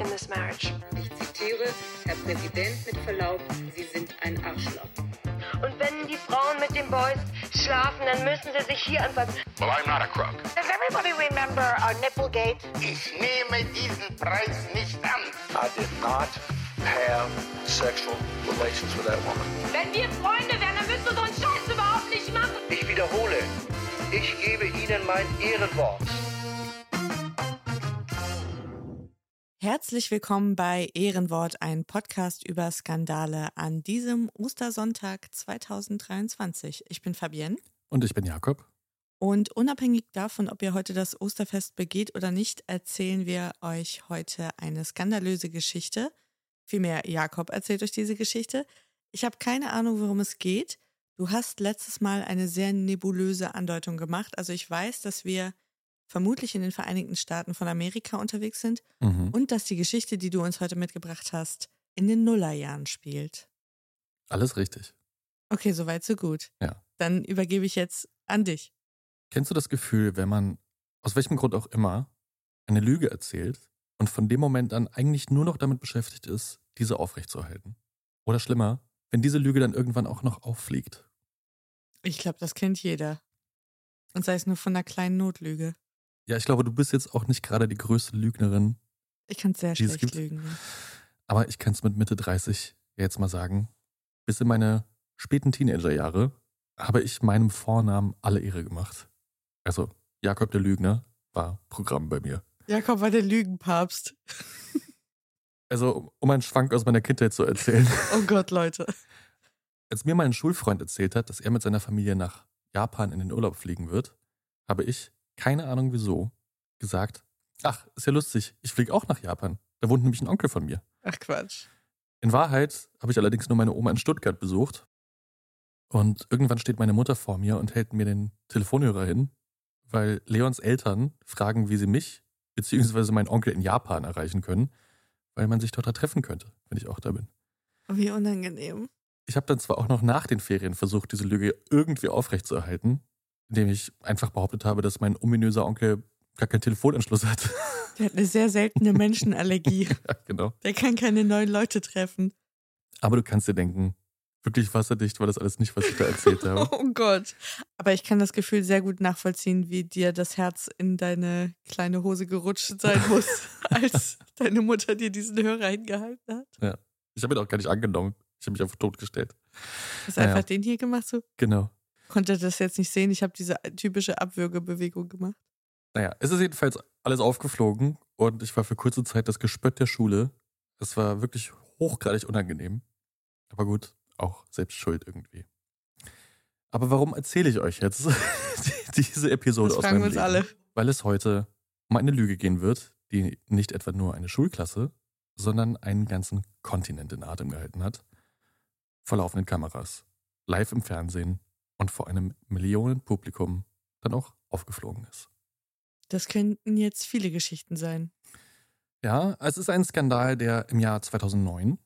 in this marriage. Ich zitiere, Herr Präsident, mit Verlaub, Sie sind ein Arschloch. Und wenn die Frauen mit den Boys schlafen, dann müssen sie sich hier anfassen. Well, I'm not a crook. Does everybody remember our Nipplegate? Ich nehme diesen Preis nicht an. I did not have sexual relations with that woman. Wenn wir Freunde wären, dann müsstest du so einen Scheiß überhaupt nicht machen. Ich wiederhole, ich gebe Ihnen mein Ehrenwort. Herzlich willkommen bei Ehrenwort, ein Podcast über Skandale an diesem Ostersonntag 2023. Ich bin Fabienne. Und ich bin Jakob. Und unabhängig davon, ob ihr heute das Osterfest begeht oder nicht, erzählen wir euch heute eine skandalöse Geschichte. Vielmehr, Jakob erzählt euch diese Geschichte. Ich habe keine Ahnung, worum es geht. Du hast letztes Mal eine sehr nebulöse Andeutung gemacht. Also ich weiß, dass wir vermutlich in den Vereinigten Staaten von Amerika unterwegs sind Mhm. und dass die Geschichte, die du uns heute mitgebracht hast, in den Nullerjahren spielt. Alles richtig. Okay, soweit so gut. Ja. Dann übergebe ich jetzt an dich. Kennst du das Gefühl, wenn man, aus welchem Grund auch immer, eine Lüge erzählt und von dem Moment an eigentlich nur noch damit beschäftigt ist, diese aufrechtzuerhalten? Oder schlimmer, wenn diese Lüge dann irgendwann auch noch auffliegt? Ich glaube, das kennt jeder. Und sei es nur von einer kleinen Notlüge. Ja, ich glaube, du bist jetzt auch nicht gerade die größte Lügnerin, Ich kann sehr es schlecht gibt. lügen. aber ich kann es mit Mitte 30 jetzt mal sagen. Bis in meine späten Teenagerjahre habe ich meinem Vornamen alle Ehre gemacht. Also, Jakob der Lügner war Programm bei mir. Jakob war der Lügenpapst. Also, um einen Schwank aus meiner Kindheit zu erzählen. Oh Gott, Leute. Als mir mein Schulfreund erzählt hat, dass er mit seiner Familie nach Japan in den Urlaub fliegen wird, habe ich, keine Ahnung wieso, gesagt, ach, ist ja lustig, ich fliege auch nach Japan. Da wohnt nämlich ein Onkel von mir. Ach Quatsch. In Wahrheit habe ich allerdings nur meine Oma in Stuttgart besucht. Und irgendwann steht meine Mutter vor mir und hält mir den Telefonhörer hin, weil Leons Eltern fragen, wie sie mich bzw. meinen Onkel in Japan erreichen können, weil man sich dort da treffen könnte, wenn ich auch da bin. Wie unangenehm. Ich habe dann zwar auch noch nach den Ferien versucht, diese Lüge irgendwie aufrechtzuerhalten, indem ich einfach behauptet habe, dass mein ominöser Onkel gar keinen Telefonanschluss hat. Der hat eine sehr seltene Menschenallergie. ja, genau. Der kann keine neuen Leute treffen. Aber du kannst dir denken, wirklich wasserdicht war das alles nicht, was ich da erzählt habe. Oh Gott. Aber ich kann das Gefühl sehr gut nachvollziehen, wie dir das Herz in deine kleine Hose gerutscht sein muss, als deine Mutter dir diesen Hörer hingehalten hat. Ich habe ihn auch gar nicht angenommen. Ich habe mich einfach totgestellt. Hast Ja, einfach ja. den hier gemacht so? Genau. Konnte das jetzt nicht sehen. Ich habe diese typische Abwürgebewegung gemacht. Naja, es ist jedenfalls alles aufgeflogen und ich war für kurze Zeit das Gespött der Schule. Es war wirklich hochgradig unangenehm. Aber gut, auch selbst schuld irgendwie. Aber warum erzähle ich euch jetzt diese Episode Das aus meinem wir uns Leben? alle. Weil es heute um eine Lüge gehen wird, die nicht etwa nur eine Schulklasse, sondern einen ganzen Kontinent in Atem gehalten hat. Vor laufenden Kameras, live im Fernsehen und vor einem Millionenpublikum dann auch aufgeflogen ist. Das könnten jetzt viele Geschichten sein. Ja, es ist ein Skandal, der im Jahr 2009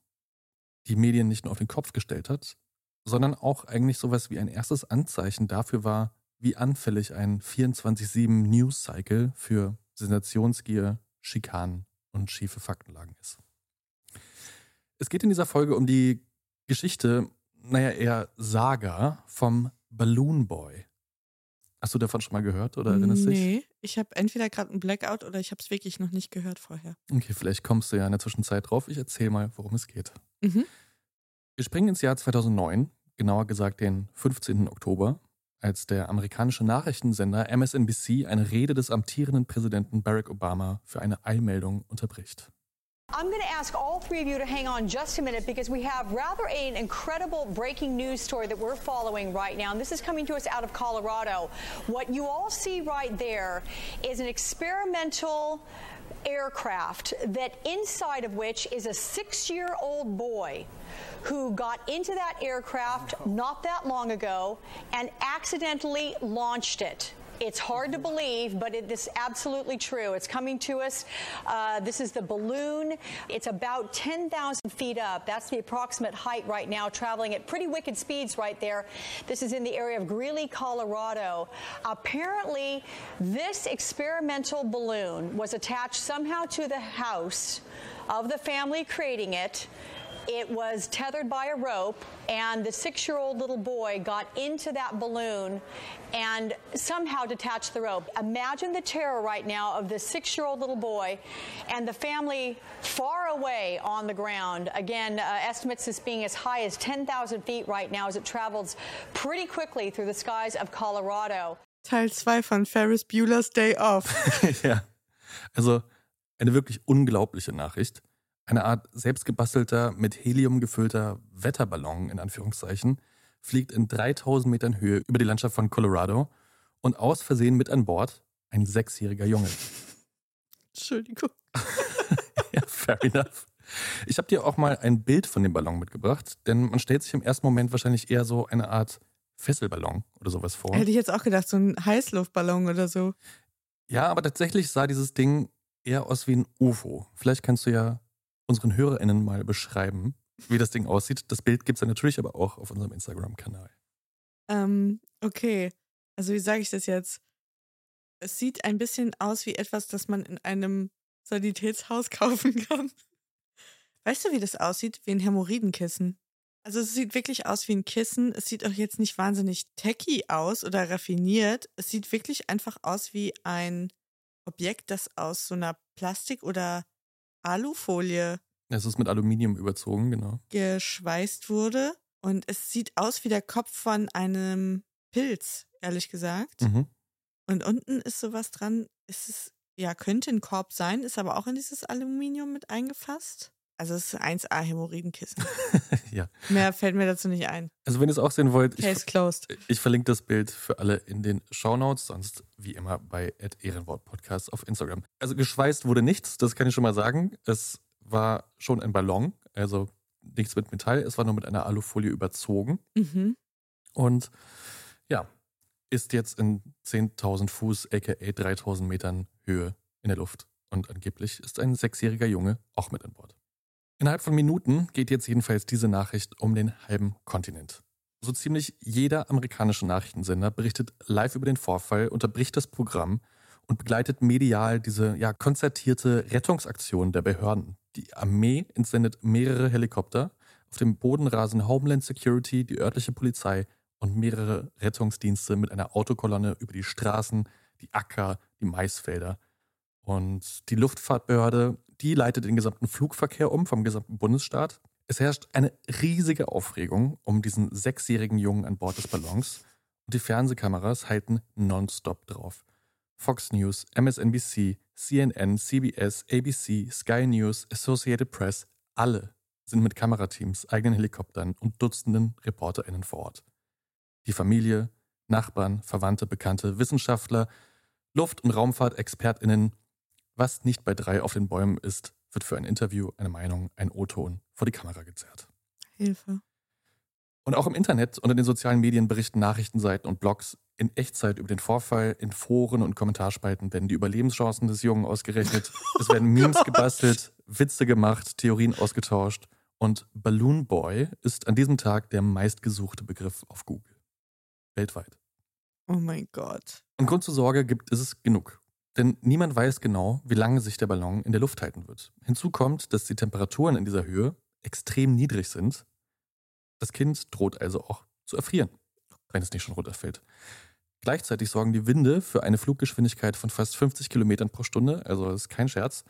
die Medien nicht nur auf den Kopf gestellt hat, sondern auch eigentlich sowas wie ein erstes Anzeichen dafür war, wie anfällig ein 24-7 News-Cycle für Sensationsgier, Schikanen und schiefe Faktenlagen ist. Es geht in dieser Folge um die Geschichte, naja, eher Saga vom Balloon Boy. Hast du davon schon mal gehört oder erinnerst dich? Nee, ich habe entweder gerade einen Blackout oder ich habe es wirklich noch nicht gehört vorher. Okay, vielleicht kommst du ja in der Zwischenzeit drauf. Ich erzähle mal, worum es geht. Mhm. Wir springen ins Jahr 2009, genauer gesagt den 15. Oktober, als der amerikanische Nachrichtensender MSNBC eine Rede des amtierenden Präsidenten Barack Obama für eine Eilmeldung unterbricht. I'm going to ask all three of you to hang on just a minute because we have rather an incredible breaking news story that we're following right now. And this is coming to us out of Colorado. What you all see right there is an experimental aircraft that inside of which is a six year old boy who got into that aircraft oh not that long ago and accidentally launched it. It's hard to believe, but it is absolutely true. It's coming to us. Uh, this is the balloon. It's about 10,000 feet up. That's the approximate height right now, traveling at pretty wicked speeds right there. This is in the area of Greeley, Colorado. Apparently, this experimental balloon was attached somehow to the house of the family creating it. It was tethered by a rope, and the six year old little boy got into that balloon and somehow detached the rope. Imagine the terror right now of the six year old little boy and the family far away on the ground. Again, uh, estimates this being as high as 10,000 feet right now as it travels pretty quickly through the skies of Colorado. Teil 2 von Ferris Bueller's Day Off. ja, also eine wirklich unglaubliche Nachricht. Eine Art selbstgebastelter, mit Helium gefüllter Wetterballon, in Anführungszeichen, fliegt in 3000 Metern Höhe über die Landschaft von Colorado und aus Versehen mit an Bord ein sechsjähriger Junge. Entschuldigung. ja, fair enough. Ich habe dir auch mal ein Bild von dem Ballon mitgebracht, denn man stellt sich im ersten Moment wahrscheinlich eher so eine Art Fesselballon oder sowas vor. Hätte ich jetzt auch gedacht, so ein Heißluftballon oder so. Ja, aber tatsächlich sah dieses Ding eher aus wie ein UFO. Vielleicht kannst du ja unseren HörerInnen mal beschreiben, wie das Ding aussieht. Das Bild gibt es dann natürlich aber auch auf unserem Instagram-Kanal. Ähm, okay. Also wie sage ich das jetzt? Es sieht ein bisschen aus wie etwas, das man in einem Sanitätshaus kaufen kann. Weißt du, wie das aussieht? Wie ein Hämorrhoidenkissen. Also es sieht wirklich aus wie ein Kissen. Es sieht auch jetzt nicht wahnsinnig tacky aus oder raffiniert. Es sieht wirklich einfach aus wie ein Objekt, das aus so einer Plastik- oder Alufolie Es ist mit Aluminium überzogen, genau. geschweißt wurde. Und es sieht aus wie der Kopf von einem Pilz, ehrlich gesagt. Mhm. Und unten ist sowas dran. Ist es, ja, könnte ein Korb sein, ist aber auch in dieses Aluminium mit eingefasst. Also es ist 1A Hämorrhoidenkissen. ja. Mehr fällt mir dazu nicht ein. Also wenn ihr es auch sehen wollt, ich, Case closed. ich verlinke das Bild für alle in den Shownotes, sonst wie immer bei Ehrenwort Podcast auf Instagram. Also geschweißt wurde nichts, das kann ich schon mal sagen. Es war schon ein Ballon, also nichts mit Metall, es war nur mit einer Alufolie überzogen. Mhm. Und ja, ist jetzt in 10.000 Fuß, aka 3.000 Metern Höhe in der Luft. Und angeblich ist ein sechsjähriger Junge auch mit an Bord. Innerhalb von Minuten geht jetzt jedenfalls diese Nachricht um den halben Kontinent. So ziemlich jeder amerikanische Nachrichtensender berichtet live über den Vorfall, unterbricht das Programm und begleitet medial diese ja konzertierte Rettungsaktion der Behörden. Die Armee entsendet mehrere Helikopter, auf dem Boden rasen Homeland Security, die örtliche Polizei und mehrere Rettungsdienste mit einer Autokolonne über die Straßen, die Acker, die Maisfelder. Und die Luftfahrtbehörde, die leitet den gesamten Flugverkehr um vom gesamten Bundesstaat. Es herrscht eine riesige Aufregung um diesen sechsjährigen Jungen an Bord des Ballons und die Fernsehkameras halten nonstop drauf. Fox News, MSNBC, CNN, CBS, ABC, Sky News, Associated Press, alle sind mit Kamerateams, eigenen Helikoptern und Dutzenden ReporterInnen vor Ort. die Familie, Nachbarn, Verwandte, Bekannte, Wissenschaftler, Luft- und Raumfahrtexpertinnen. Was nicht bei drei auf den Bäumen ist, wird für ein Interview, eine Meinung, ein O-Ton vor die Kamera gezerrt. Hilfe. Und auch im Internet und in den sozialen Medien berichten Nachrichtenseiten und Blogs in Echtzeit über den Vorfall. In Foren und Kommentarspalten werden die Überlebenschancen des Jungen ausgerechnet. Es werden Memes gebastelt, Witze gemacht, Theorien ausgetauscht. Und Balloon Boy ist an diesem Tag der meistgesuchte Begriff auf Google. Weltweit. Oh mein Gott. Und Grund zur Sorge gibt es genug. Denn niemand weiß genau, wie lange sich der Ballon in der Luft halten wird. Hinzu kommt, dass die Temperaturen in dieser Höhe extrem niedrig sind. Das Kind droht also auch zu erfrieren, wenn es nicht schon runterfällt. Gleichzeitig sorgen die Winde für eine Fluggeschwindigkeit von fast 50 Kilometern pro Stunde, also das ist kein Scherz.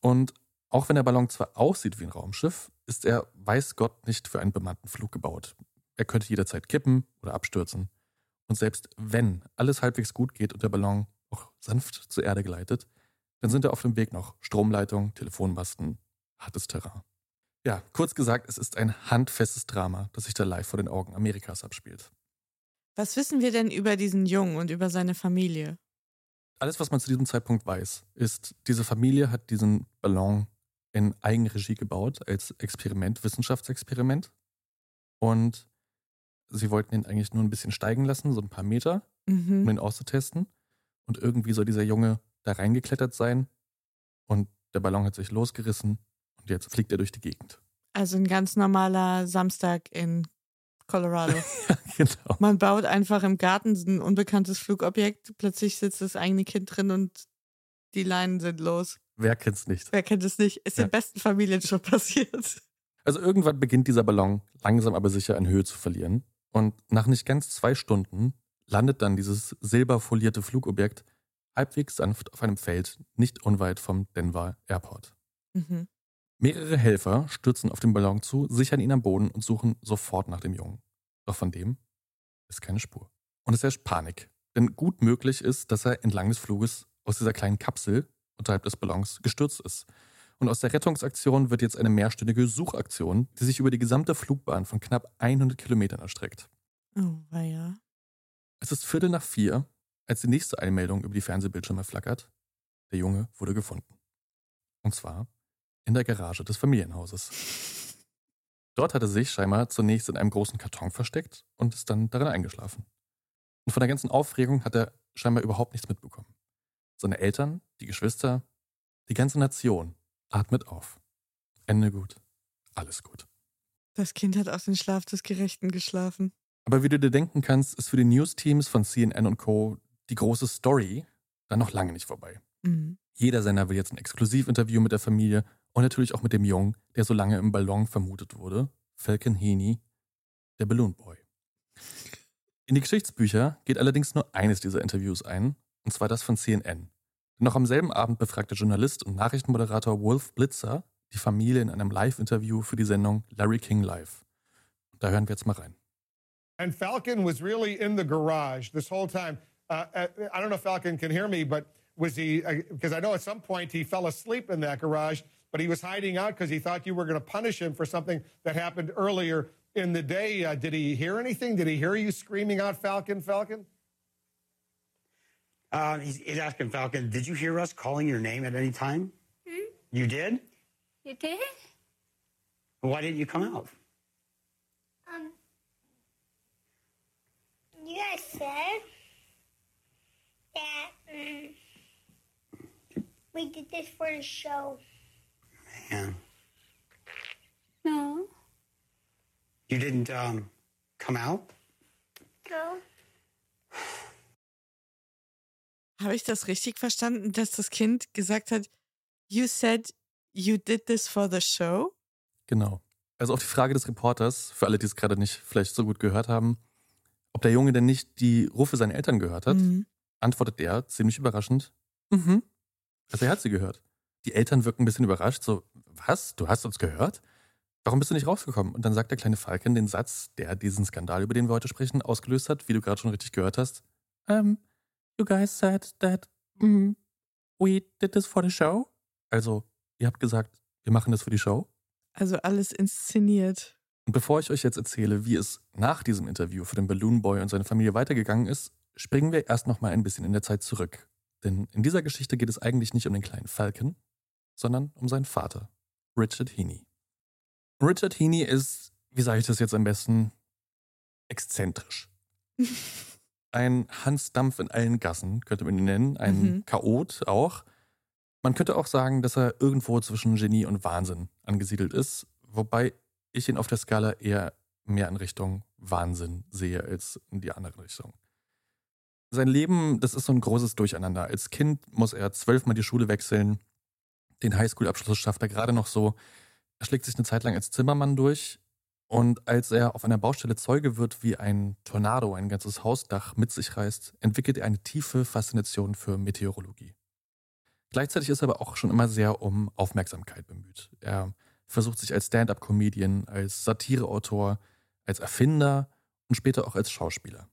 Und auch wenn der Ballon zwar aussieht wie ein Raumschiff, ist er, weiß Gott, nicht für einen bemannten Flug gebaut. Er könnte jederzeit kippen oder abstürzen. Und selbst wenn alles halbwegs gut geht und der Ballon auch sanft zur Erde gleitet, dann sind da auf dem Weg noch Stromleitungen, Telefonmasten, hartes Terrain. Ja, kurz gesagt, es ist ein handfestes Drama, das sich da live vor den Augen Amerikas abspielt. Was wissen wir denn über diesen Jungen und über seine Familie? Alles, was man zu diesem Zeitpunkt weiß, ist, diese Familie hat diesen Ballon in Eigenregie gebaut als Experiment, Wissenschaftsexperiment. Und sie wollten ihn eigentlich nur ein bisschen steigen lassen, so ein paar Meter, Mhm. um ihn auszutesten. Und irgendwie soll dieser Junge da reingeklettert sein. Und der Ballon hat sich losgerissen und jetzt fliegt er durch die Gegend. Also ein ganz normaler Samstag in Colorado. genau. Man baut einfach im Garten ein unbekanntes Flugobjekt, plötzlich sitzt das eigene Kind drin und die Leinen sind los. Wer kennt's nicht? Wer kennt es nicht? Ist Ja. den besten Familien schon passiert. Also irgendwann beginnt dieser Ballon langsam aber sicher an Höhe zu verlieren. Und nach nicht ganz zwei Stunden landet dann dieses silberfolierte Flugobjekt halbwegs sanft auf einem Feld, nicht unweit vom Denver Airport. Mhm. Mehrere Helfer stürzen auf den Ballon zu, sichern ihn am Boden und suchen sofort nach dem Jungen. Doch von dem ist keine Spur. Und es herrscht Panik. Denn gut möglich ist, dass er entlang des Fluges aus dieser kleinen Kapsel unterhalb des Ballons gestürzt ist. Und aus der Rettungsaktion wird jetzt eine mehrstündige Suchaktion, die sich über die gesamte Flugbahn von knapp 100 Kilometern erstreckt. Oh, weia. Es ist Viertel nach vier, als die nächste Einmeldung über die Fernsehbildschirme flackert. Der Junge wurde gefunden. Und zwar in der Garage des Familienhauses. Dort hat er sich scheinbar zunächst in einem großen Karton versteckt und ist dann darin eingeschlafen. Und von der ganzen Aufregung hat er scheinbar überhaupt nichts mitbekommen. Seine Eltern, die Geschwister, die ganze Nation atmet auf. Ende gut. Alles gut. Das Kind hat auch den Schlaf des Gerechten geschlafen. Aber wie du dir denken kannst, ist für die News-Teams von CNN und Co. die große Story dann noch lange nicht vorbei. Mhm. Jeder Sender will jetzt ein Exklusivinterview mit der Familie und natürlich auch mit dem Jungen, der so lange im Ballon vermutet wurde, Falcon Heaney, der Balloon Boy. In die Geschichtsbücher geht allerdings nur eines dieser Interviews ein, und zwar das von CNN. Noch am selben Abend befragte Journalist und Nachrichtenmoderator Wolf Blitzer die Familie in einem Live-Interview für die Sendung Larry King Live. Da hören wir jetzt mal rein. And Falcon was really in the garage this whole time. Uh, uh, I don't know if Falcon can hear me, but was he? Because I know at some point he fell asleep in that garage, but he was hiding out because he thought you were going to punish him for something that happened earlier in the day. Uh, did he hear anything? Did he hear you screaming out "Falcon, Falcon"? Uh, he's, he's asking Falcon, did you hear us calling your name at any time? You did? You did? Why didn't you come out? You guys said that um, we did this for the show. Man, No. you didn't um, come out? No. Habe ich das richtig verstanden, dass das Kind gesagt hat, you said you did this for the show? Genau. Also auf die Frage des Reporters, für alle, die es gerade nicht vielleicht so gut gehört haben, ob der Junge denn nicht die Rufe seiner Eltern gehört hat, Mhm. antwortet er ziemlich überraschend, mhm. Also er hat sie gehört. Die Eltern wirken ein bisschen überrascht, so, was? Du hast uns gehört? Warum bist du nicht rausgekommen? Und dann sagt der kleine Falken den Satz, der diesen Skandal, über den wir heute sprechen, ausgelöst hat, wie du gerade schon richtig gehört hast. Um, you guys said that mm, we did this for the show? Also, ihr habt gesagt, wir machen das für die Show? Also alles inszeniert. Und bevor ich euch jetzt erzähle, wie es nach diesem Interview für den Balloon Boy und seine Familie weitergegangen ist, springen wir erst noch mal ein bisschen in der Zeit zurück. Denn in dieser Geschichte geht es eigentlich nicht um den kleinen Falcon, sondern um seinen Vater, Richard Heaney. Richard Heaney ist, wie sage ich das jetzt am besten, exzentrisch. ein Hans Dampf in allen Gassen, könnte man ihn nennen, ein Mhm. Chaot auch. Man könnte auch sagen, dass er irgendwo zwischen Genie und Wahnsinn angesiedelt ist, wobei ich ihn auf der Skala eher mehr in Richtung Wahnsinn sehe als in die andere Richtung. Sein Leben, das ist so ein großes Durcheinander. Als Kind muss er zwölfmal die Schule wechseln. Den Highschool-Abschluss schafft er gerade noch so. Er schlägt sich eine Zeit lang als Zimmermann durch. Und als er auf einer Baustelle Zeuge wird, wie ein Tornado ein ganzes Hausdach mit sich reißt, entwickelt er eine tiefe Faszination für Meteorologie. Gleichzeitig ist er aber auch schon immer sehr um Aufmerksamkeit bemüht. Er versucht sich als Stand-up-Comedian, als Satireautor, als Erfinder und später auch als Schauspieler.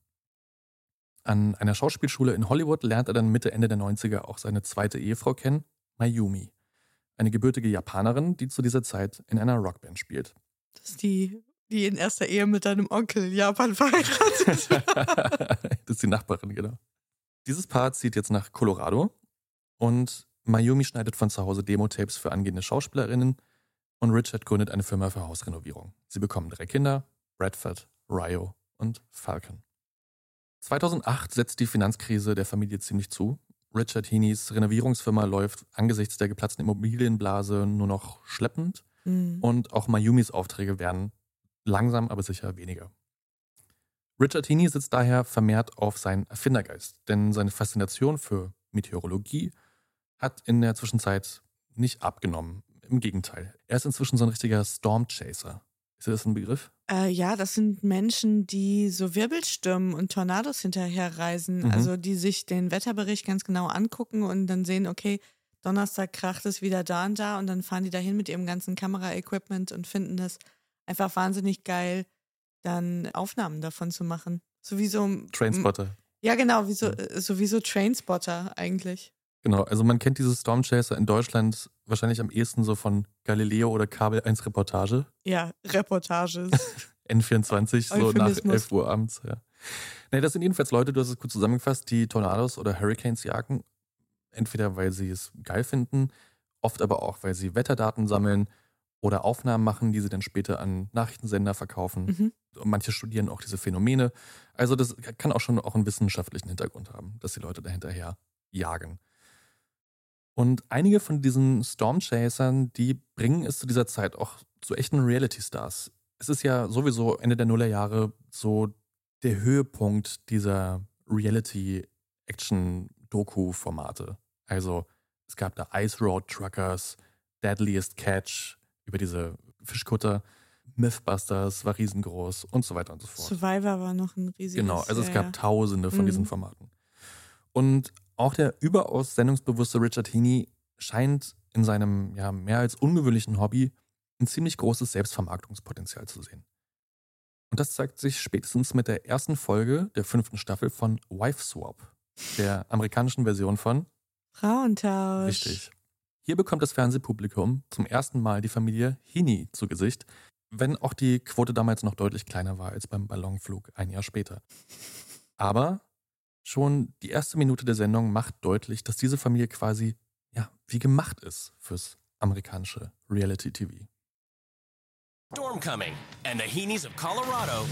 An einer Schauspielschule in Hollywood lernt er dann Mitte, Ende der 90er auch seine zweite Ehefrau kennen, Mayumi. Eine gebürtige Japanerin, die zu dieser Zeit in einer Rockband spielt. Das ist die, die in erster Ehe mit deinem Onkel in Japan verheiratet. das ist die Nachbarin, genau. Dieses Paar zieht jetzt nach Colorado und Mayumi schneidet von zu Hause Demo-Tapes für angehende Schauspielerinnen und Richard gründet eine Firma für Hausrenovierung. Sie bekommen drei Kinder, Bradford, Ryo und Falcon. 2008 setzt die Finanzkrise der Familie ziemlich zu. Richard Heaneys Renovierungsfirma läuft angesichts der geplatzten Immobilienblase nur noch schleppend Mhm. und auch Mayumis Aufträge werden langsam aber sicher weniger. Richard Heaney sitzt daher vermehrt auf seinen Erfindergeist, denn seine Faszination für Meteorologie hat in der Zwischenzeit nicht abgenommen. Im Gegenteil. Er ist inzwischen so ein richtiger Stormchaser. Ist das ein Begriff? Äh, ja, das sind Menschen, die so Wirbelstürmen und Tornados hinterherreisen. Mhm. Also die sich den Wetterbericht ganz genau angucken und dann sehen, okay, Donnerstag kracht es wieder da und da und dann fahren die dahin mit ihrem ganzen Kameraequipment und finden das einfach wahnsinnig geil, dann Aufnahmen davon zu machen. Sowieso. Trainspotter. Ja, genau, wie so, äh, sowieso Trainspotter eigentlich. Genau, also man kennt diese Stormchaser in Deutschland wahrscheinlich am ehesten so von Galileo oder Kabel 1 Reportage. Ja, Reportages. N24, so nach Euphemismus. 11 Uhr abends. Ja. Nee, das sind jedenfalls Leute, du hast es gut zusammengefasst, die Tornados oder Hurricanes jagen. Entweder weil sie es geil finden, oft aber auch, weil sie Wetterdaten sammeln oder Aufnahmen machen, die sie dann später an Nachrichtensender verkaufen. Mhm. Und manche studieren auch diese Phänomene. Also das kann auch schon auch einen wissenschaftlichen Hintergrund haben, dass die Leute dahinterher jagen. Und einige von diesen Stormchasern, die bringen es zu dieser Zeit auch zu echten Reality-Stars. Es ist ja sowieso Ende der Nullerjahre so der Höhepunkt dieser Reality-Action-Doku-Formate. Also es gab da Ice Road Truckers, Deadliest Catch über diese Fischkutter, Mythbusters war riesengroß und so weiter und so fort. Survivor war noch ein riesiges. Genau, also es ja, gab ja. tausende von Mhm. diesen Formaten. Und auch der überaus sendungsbewusste Richard Heaney scheint in seinem ja, mehr als ungewöhnlichen Hobby ein ziemlich großes Selbstvermarktungspotenzial zu sehen. Und das zeigt sich spätestens mit der ersten Folge der fünften Staffel von Wife Swap, der amerikanischen Version von Frauentausch. Richtig. Hier bekommt das Fernsehpublikum zum ersten Mal die Familie Heaney zu Gesicht, wenn auch die Quote damals noch deutlich kleiner war als beim Ballonflug ein Jahr später. Aber schon die erste Minute der Sendung macht deutlich, dass diese Familie quasi ja, wie gemacht ist fürs amerikanische Reality TV. Storm coming, and the Heenies of Colorado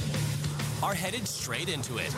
are headed straight into it.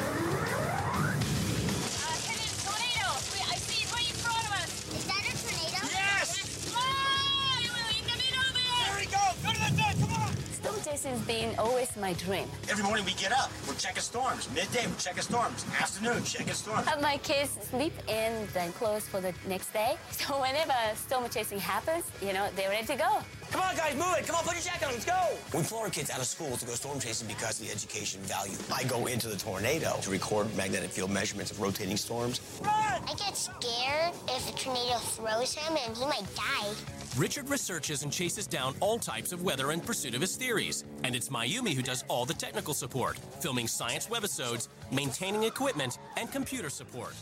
Storm chasing has been always my dream. Every morning we get up, we're checking storms. Midday, we're checking storms. Afternoon, checking storms. Have my kids sleep in, then close for the next day. So whenever storm chasing happens, you know, they're ready to go. Come on, guys, move it. Come on, put your jacket on. Let's go. We pull our kids out of school to go storm chasing because of the education value. I go into the tornado to record magnetic field measurements of rotating storms. I get scared if a tornado throws him and he might die. Richard researches and chases down all types of weather in pursuit of his theories. And it's Mayumi who does all the technical support, filming science webisodes, maintaining equipment, and computer support.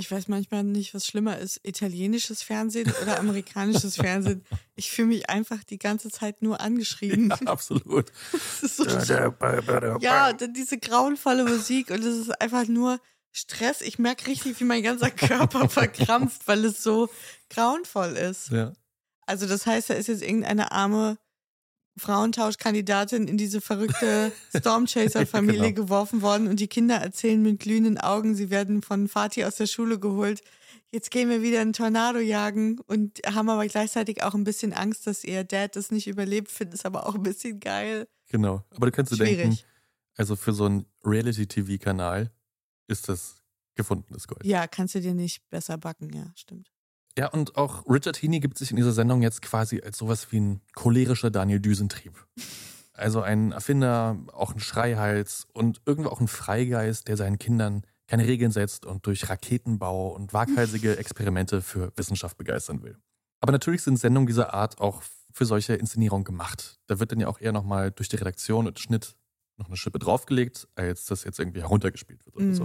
Ich weiß manchmal nicht, was schlimmer ist, italienisches Fernsehen oder amerikanisches Fernsehen. Ich fühle mich einfach die ganze Zeit nur angeschrien. Ja, absolut. so ja, diese grauenvolle Musik und es ist einfach nur Stress. Ich merke richtig, wie mein ganzer Körper verkrampft, weil es so grauenvoll ist. Ja. Also das heißt, da ist jetzt irgendeine arme Frauentauschkandidatin in diese verrückte Stormchaser-Familie Genau. geworfen worden und die Kinder erzählen mit glühenden Augen, sie werden von Fatih aus der Schule geholt. Jetzt gehen wir wieder einen Tornado jagen und haben aber gleichzeitig auch ein bisschen Angst, dass ihr Dad das nicht überlebt, finden es aber auch ein bisschen geil. Genau. Aber du kannst dir denken, also für so einen Reality-TV-Kanal ist das gefundenes Gold. Ja, kannst du dir nicht besser backen, ja, stimmt. Ja, und auch Richard Heaney gibt sich in dieser Sendung jetzt quasi als sowas wie ein cholerischer Daniel Düsentrieb. Also ein Erfinder, auch ein Schreihals und irgendwo auch ein Freigeist, der seinen Kindern keine Regeln setzt und durch Raketenbau und waghalsige Experimente für Wissenschaft begeistern will. Aber natürlich sind Sendungen dieser Art auch für solche Inszenierungen gemacht. Da wird dann ja auch eher nochmal durch die Redaktion und Schnitt noch eine Schippe draufgelegt, als das jetzt irgendwie heruntergespielt wird oder so.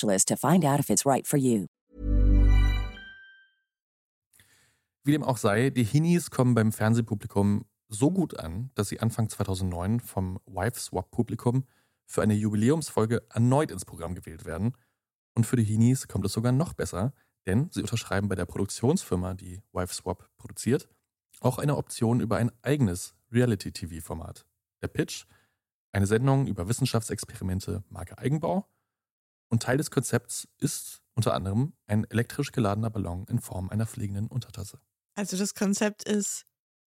to find out if it's right for you. Wie dem auch sei, die Hinis kommen beim Fernsehpublikum so gut an, dass sie Anfang 2009 vom Wife-Swap-Publikum für eine Jubiläumsfolge erneut ins Programm gewählt werden. Und für die Hinis kommt es sogar noch besser, denn sie unterschreiben bei der Produktionsfirma, die Wife-Swap produziert, auch eine Option über ein eigenes Reality-TV-Format. Der Pitch, eine Sendung über Wissenschaftsexperimente Marke Eigenbau. Und Teil des Konzepts ist unter anderem ein elektrisch geladener Ballon in Form einer fliegenden Untertasse. Also das Konzept ist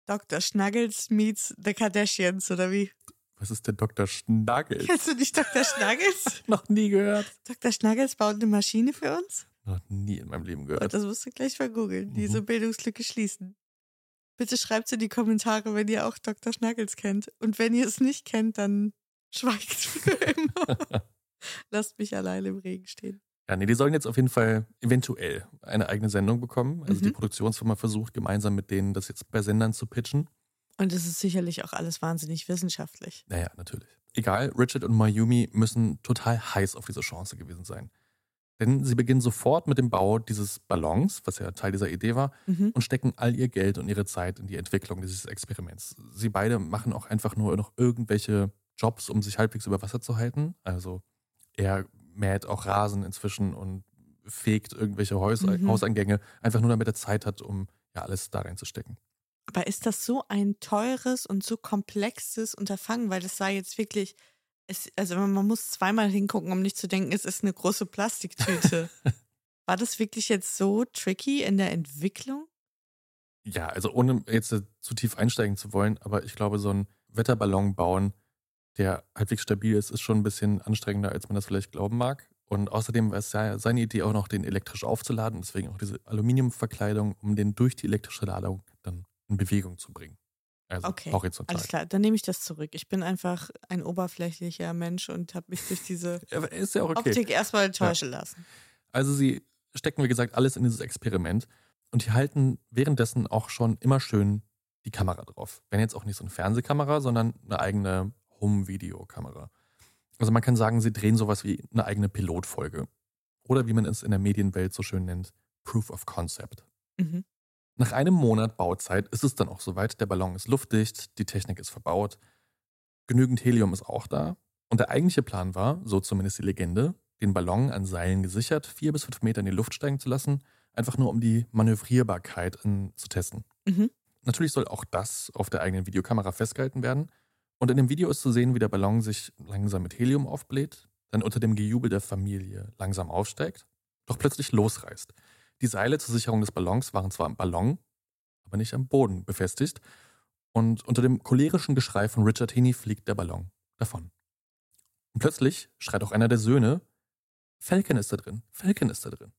Dr. Schnuggles meets The Kardashians, oder wie? Was ist der Dr. Schnuggles? Kennst du nicht Dr. Schnuggles? Noch nie gehört. Dr. Schnuggles baut eine Maschine für uns? Noch nie in meinem Leben Oh, gehört. Das musst du gleich mal googeln. Mhm. Diese Bildungslücke schließen. Bitte schreibt in die Kommentare, wenn ihr auch Dr. Schnuggles kennt. Und wenn ihr es nicht kennt, dann schweigt für immer. Lasst mich alleine im Regen stehen. Ja, nee, die sollen jetzt auf jeden Fall eventuell eine eigene Sendung bekommen. Also die Mhm. Produktionsfirma versucht gemeinsam mit denen das jetzt bei Sendern zu pitchen. Und es ist sicherlich auch alles wahnsinnig wissenschaftlich. Naja, natürlich. Egal, Richard und Mayumi müssen total heiß auf diese Chance gewesen sein. Denn sie beginnen sofort mit dem Bau dieses Ballons, was ja Teil dieser Idee war, Mhm. und stecken all ihr Geld und ihre Zeit in die Entwicklung dieses Experiments. Sie beide machen auch einfach nur noch irgendwelche Jobs, um sich halbwegs über Wasser zu halten. Also er mäht auch Rasen inzwischen und fegt irgendwelche Haus Mhm. Hauseingänge, einfach nur damit er Zeit hat, um ja alles da reinzustecken. Aber ist das so ein teures und so komplexes Unterfangen? Weil das sah jetzt wirklich, es, also man muss zweimal hingucken, um nicht zu denken, es ist eine große Plastiktüte. War das wirklich jetzt so tricky in der Entwicklung? Ja, also ohne jetzt zu tief einsteigen zu wollen, aber ich glaube, so ein Wetterballon bauen, der halbwegs stabil ist, ist schon ein bisschen anstrengender, als man das vielleicht glauben mag. Und außerdem war es ja seine Idee auch noch, den elektrisch aufzuladen, deswegen auch diese Aluminiumverkleidung, um den durch die elektrische Ladung dann in Bewegung zu bringen. Also Okay, horizontal. alles klar, dann nehme ich das zurück. Ich bin einfach ein oberflächlicher Mensch und habe mich durch diese ja auch okay. Optik erstmal täuschen lassen. Also sie stecken, wie gesagt, alles in dieses Experiment und die halten währenddessen auch schon immer schön die Kamera drauf. Wenn jetzt auch nicht so eine Fernsehkamera, sondern eine eigene Home-Video-Kamera. Also man kann sagen, sie drehen sowas wie eine eigene Pilotfolge. Oder wie man es in der Medienwelt so schön nennt, Proof of Concept. Mhm. Nach einem Monat Bauzeit ist es dann auch soweit. Der Ballon ist luftdicht, die Technik ist verbaut, genügend Helium ist auch da. Und der eigentliche Plan war, so zumindest die Legende, den Ballon an Seilen gesichert, vier bis fünf Meter in die Luft steigen zu lassen, einfach nur um die Manövrierbarkeit in, zu testen. Mhm. Natürlich soll auch das auf der eigenen Videokamera festgehalten werden. Und in dem Video ist zu sehen, wie der Ballon sich langsam mit Helium aufbläht, dann unter dem Gejubel der Familie langsam aufsteigt, doch plötzlich losreißt. Die Seile zur Sicherung des Ballons waren zwar am Ballon, aber nicht am Boden befestigt. Und unter dem cholerischen Geschrei von Richard Heaney fliegt der Ballon davon. Und plötzlich schreit auch einer der Söhne, Falcon ist da drin, Falcon ist da drin.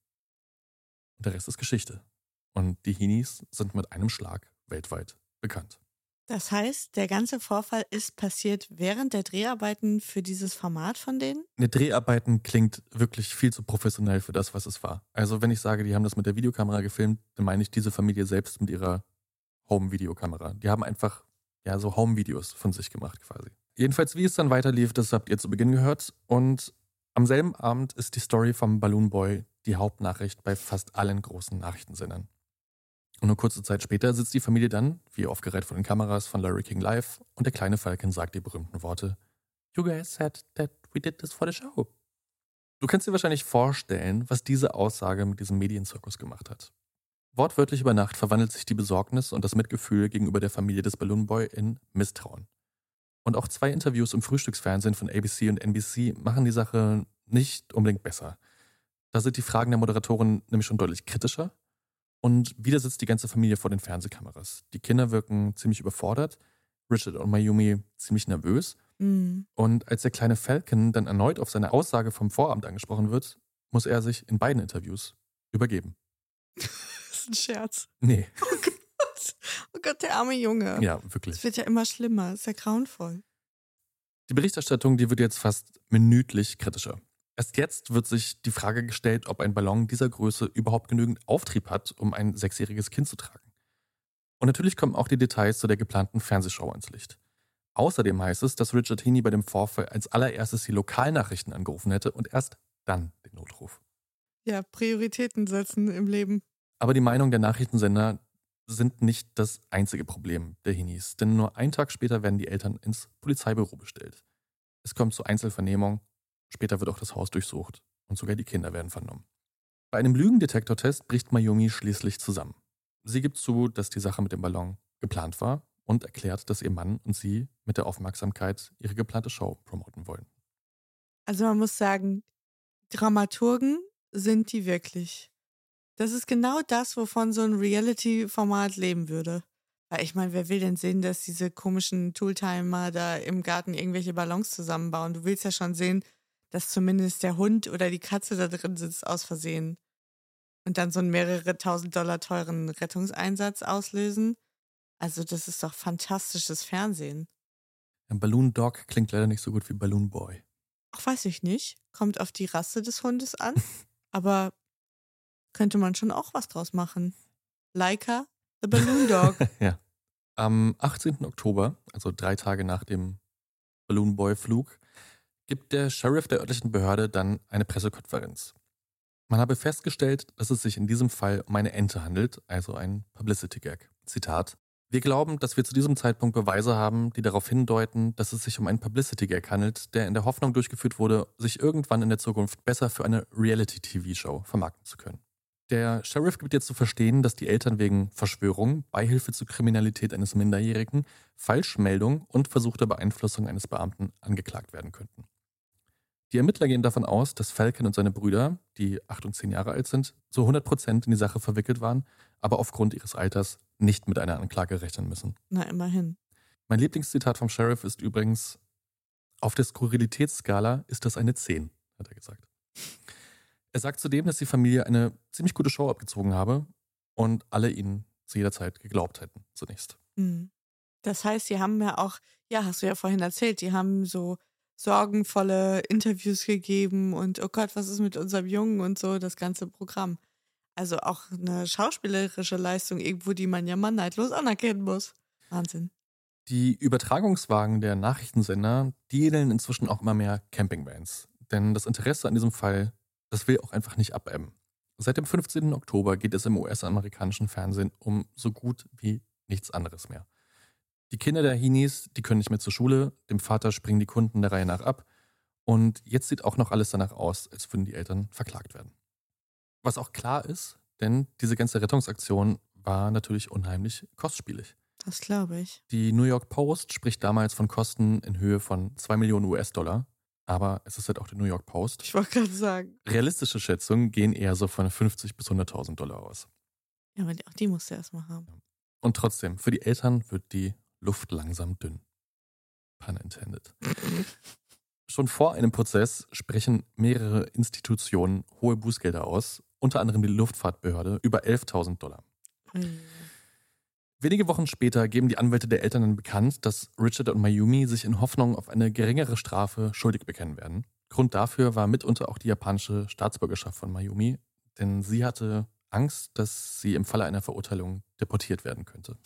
Und der Rest ist Geschichte. Und die Heenies sind mit einem Schlag weltweit bekannt. Das heißt, der ganze Vorfall ist passiert während der Dreharbeiten für dieses Format von denen? Eine Dreharbeiten klingt wirklich viel zu professionell für das, was es war. Also wenn ich sage, die haben das mit der Videokamera gefilmt, dann meine ich diese Familie selbst mit ihrer Home-Videokamera. Die haben einfach ja so Home-Videos von sich gemacht quasi. Jedenfalls, wie es dann weiterlief, das habt ihr zu Beginn gehört. Und am selben Abend ist die Story vom Balloon Boy die Hauptnachricht bei fast allen großen Nachrichtensendern. Und nur kurze Zeit später sitzt die Familie dann, wie aufgereiht von den Kameras von Larry King Live, und der kleine Falcon sagt die berühmten Worte: You guys said that we did this for the show. Du kannst dir wahrscheinlich vorstellen, was diese Aussage mit diesem Medienzirkus gemacht hat. Wortwörtlich über Nacht verwandelt sich die Besorgnis und das Mitgefühl gegenüber der Familie des Balloon Boy in Misstrauen. Und auch zwei Interviews im Frühstücksfernsehen von ABC und NBC machen die Sache nicht unbedingt besser. Da sind die Fragen der Moderatorin nämlich schon deutlich kritischer und wieder sitzt die ganze Familie vor den Fernsehkameras. Die Kinder wirken ziemlich überfordert, Richard und Mayumi ziemlich nervös. Mhm. Und als der kleine Falcon dann erneut auf seine Aussage vom Vorabend angesprochen wird, muss er sich in beiden Interviews übergeben. Das ist ein Scherz. Nee. Oh Gott. Oh Gott, der arme Junge. Ja, wirklich. Es wird ja immer schlimmer. Es ist ja grauenvoll. Die Berichterstattung, die wird jetzt fast minütlich kritischer. Erst jetzt wird sich die Frage gestellt, ob ein Ballon dieser Größe überhaupt genügend Auftrieb hat, um ein sechsjähriges Kind zu tragen. Und natürlich kommen auch die Details zu der geplanten Fernsehshow ans Licht. Außerdem heißt es, dass Richard Heaney bei dem Vorfall als allererstes die Lokalnachrichten angerufen hätte und erst dann den Notruf. Ja, Prioritäten setzen im Leben. Aber die Meinung der Nachrichtensender sind nicht das einzige Problem der Heenies, denn nur einen Tag später werden die Eltern ins Polizeibüro bestellt. Es kommt zu Einzelvernehmung Später wird auch das Haus durchsucht und sogar die Kinder werden vernommen. Bei einem Lügendetektortest bricht Mayumi schließlich zusammen. Sie gibt zu, dass die Sache mit dem Ballon geplant war und erklärt, dass ihr Mann und sie mit der Aufmerksamkeit ihre geplante Show promoten wollen. Also man muss sagen, Dramaturgen sind die wirklich. Das ist genau das, wovon so ein Reality-Format leben würde. Weil ich meine, wer will denn sehen, dass diese komischen Tooltimer da im Garten irgendwelche Ballons zusammenbauen? Du willst ja schon sehen, dass zumindest der Hund oder die Katze da drin sitzt aus Versehen und dann so einen mehrere tausend Dollar teuren Rettungseinsatz auslösen. Also das ist doch fantastisches Fernsehen. Ein Balloon Dog klingt leider nicht so gut wie Balloon Boy. Ach, weiß ich nicht. Kommt auf die Rasse des Hundes an. Aber könnte man schon auch was draus machen. Leica, the Balloon Dog. ja. Am 18. Oktober, also drei Tage nach dem Balloon Boy Flug, gibt der Sheriff der örtlichen Behörde dann eine Pressekonferenz. Man habe festgestellt, dass es sich in diesem Fall um eine Ente handelt, also ein Publicity Gag. Zitat. Wir glauben, dass wir zu diesem Zeitpunkt Beweise haben, die darauf hindeuten, dass es sich um einen Publicity Gag handelt, der in der Hoffnung durchgeführt wurde, sich irgendwann in der Zukunft besser für eine Reality-TV-Show vermarkten zu können. Der Sheriff gibt jetzt zu verstehen, dass die Eltern wegen Verschwörung, Beihilfe zur Kriminalität eines Minderjährigen, Falschmeldung und versuchter Beeinflussung eines Beamten angeklagt werden könnten. Die Ermittler gehen davon aus, dass Falcon und seine Brüder, die acht und zehn Jahre alt sind, zu 100 Prozent in die Sache verwickelt waren, aber aufgrund ihres Alters nicht mit einer Anklage rechnen müssen. Na, immerhin. Mein Lieblingszitat vom Sheriff ist übrigens: Auf der Skurrilitätsskala ist das eine 10, hat er gesagt. Er sagt zudem, dass die Familie eine ziemlich gute Show abgezogen habe und alle ihnen zu jeder Zeit geglaubt hätten, zunächst. Mhm. Das heißt, sie haben ja auch, ja, hast du ja vorhin erzählt, die haben so sorgenvolle Interviews gegeben und oh Gott, was ist mit unserem Jungen und so, das ganze Programm. Also auch eine schauspielerische Leistung irgendwo, die man ja mal neidlos anerkennen muss. Wahnsinn. Die Übertragungswagen der Nachrichtensender, die ähneln inzwischen auch immer mehr Campingvans. Denn das Interesse an diesem Fall, das will auch einfach nicht abebben. Seit dem 15. Oktober geht es im US-amerikanischen Fernsehen um so gut wie nichts anderes mehr. Die Kinder der Hinis, die können nicht mehr zur Schule, dem Vater springen die Kunden der Reihe nach ab Und jetzt sieht auch noch alles danach aus, als würden die Eltern verklagt werden. Was auch klar ist, denn diese ganze Rettungsaktion war natürlich unheimlich kostspielig. Das glaube ich. Die New York Post spricht damals von Kosten in Höhe von 2 Millionen US-Dollar. Aber es ist halt auch die New York Post. Ich wollte gerade sagen. Realistische Schätzungen gehen eher so von 50 bis 100.000 Dollar aus. Ja, aber auch die musst du erstmal haben. Und trotzdem, für die Eltern wird die Luft langsam dünn. Pun intended. Schon vor einem Prozess sprechen mehrere Institutionen hohe Bußgelder aus, unter anderem die Luftfahrtbehörde über 11.000 Dollar. Mhm. Wenige Wochen später geben die Anwälte der Eltern dann bekannt, dass Richard und Mayumi sich in Hoffnung auf eine geringere Strafe schuldig bekennen werden. Grund dafür war mitunter auch die japanische Staatsbürgerschaft von Mayumi, denn sie hatte Angst, dass sie im Falle einer Verurteilung deportiert werden könnte.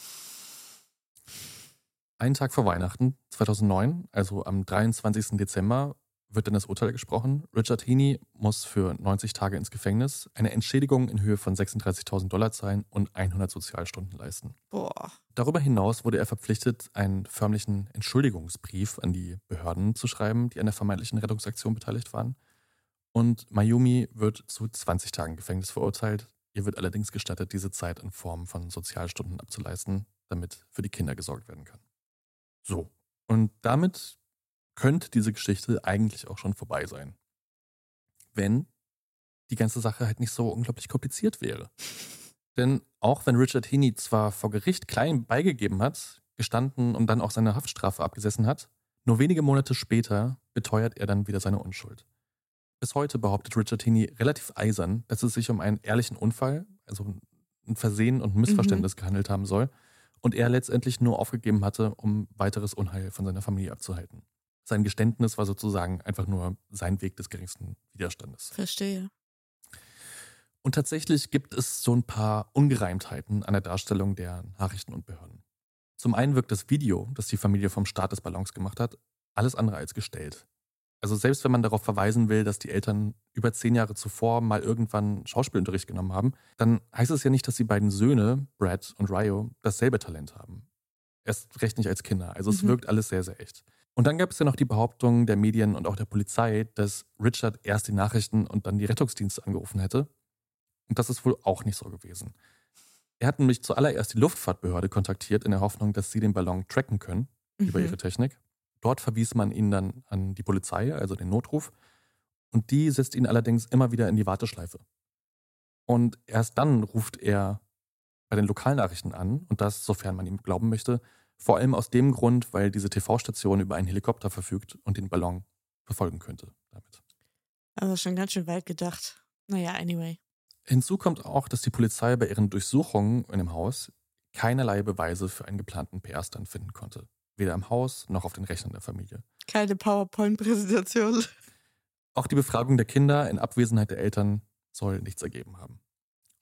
Einen Tag vor Weihnachten 2009, also am 23. Dezember, wird dann das Urteil gesprochen. Richard Heaney muss für 90 Tage ins Gefängnis eine Entschädigung in Höhe von 36.000 Dollar zahlen und 100 Sozialstunden leisten. Boah. Darüber hinaus wurde er verpflichtet, einen förmlichen Entschuldigungsbrief an die Behörden zu schreiben, die an der vermeintlichen Rettungsaktion beteiligt waren. Und Mayumi wird zu 20 Tagen Gefängnis verurteilt. Ihr wird allerdings gestattet, diese Zeit in Form von Sozialstunden abzuleisten, damit für die Kinder gesorgt werden kann. So. Und damit könnte diese Geschichte eigentlich auch schon vorbei sein. Wenn die ganze Sache halt nicht so unglaublich kompliziert wäre. Denn auch wenn Richard Heaney zwar vor Gericht klein beigegeben hat, gestanden und dann auch seine Haftstrafe abgesessen hat, nur wenige Monate später beteuert er dann wieder seine Unschuld. Bis heute behauptet Richard Heaney relativ eisern, dass es sich um einen ehrlichen Unfall, also ein Versehen und Missverständnis mhm. gehandelt haben soll und er letztendlich nur aufgegeben hatte, um weiteres Unheil von seiner Familie abzuhalten. Sein Geständnis war sozusagen einfach nur sein Weg des geringsten Widerstandes. Verstehe. Und tatsächlich gibt es so ein paar Ungereimtheiten an der Darstellung der Nachrichten und Behörden. Zum einen wirkt das Video, das die Familie vom Start des Ballons gemacht hat, alles andere als gestellt. Also selbst wenn man darauf verweisen will, dass die Eltern über zehn Jahre zuvor mal irgendwann Schauspielunterricht genommen haben, dann heißt es ja nicht, dass die beiden Söhne, Brad und Ryo, dasselbe Talent haben. Erst recht nicht als Kinder. Also es mhm. wirkt alles sehr, sehr echt. Und dann gab es ja noch die Behauptung der Medien und auch der Polizei, dass Richard erst die Nachrichten und dann die Rettungsdienste angerufen hätte. Und das ist wohl auch nicht so gewesen. Er hat nämlich zuallererst die Luftfahrtbehörde kontaktiert in der Hoffnung, dass sie den Ballon tracken können mhm. über ihre Technik. Dort verwies man ihn dann an die Polizei, also den Notruf. Und die setzt ihn allerdings immer wieder in die Warteschleife. Und erst dann ruft er bei den Lokalnachrichten an, und das, sofern man ihm glauben möchte, vor allem aus dem Grund, weil diese TV-Station über einen Helikopter verfügt und den Ballon verfolgen könnte damit. Also schon ganz schön weit gedacht. Naja, anyway. Hinzu kommt auch, dass die Polizei bei ihren Durchsuchungen in dem Haus keinerlei Beweise für einen geplanten PR-Stand finden konnte. Weder im Haus noch auf den Rechnern der Familie. Keine PowerPoint-Präsentation. Auch die Befragung der Kinder in Abwesenheit der Eltern soll nichts ergeben haben.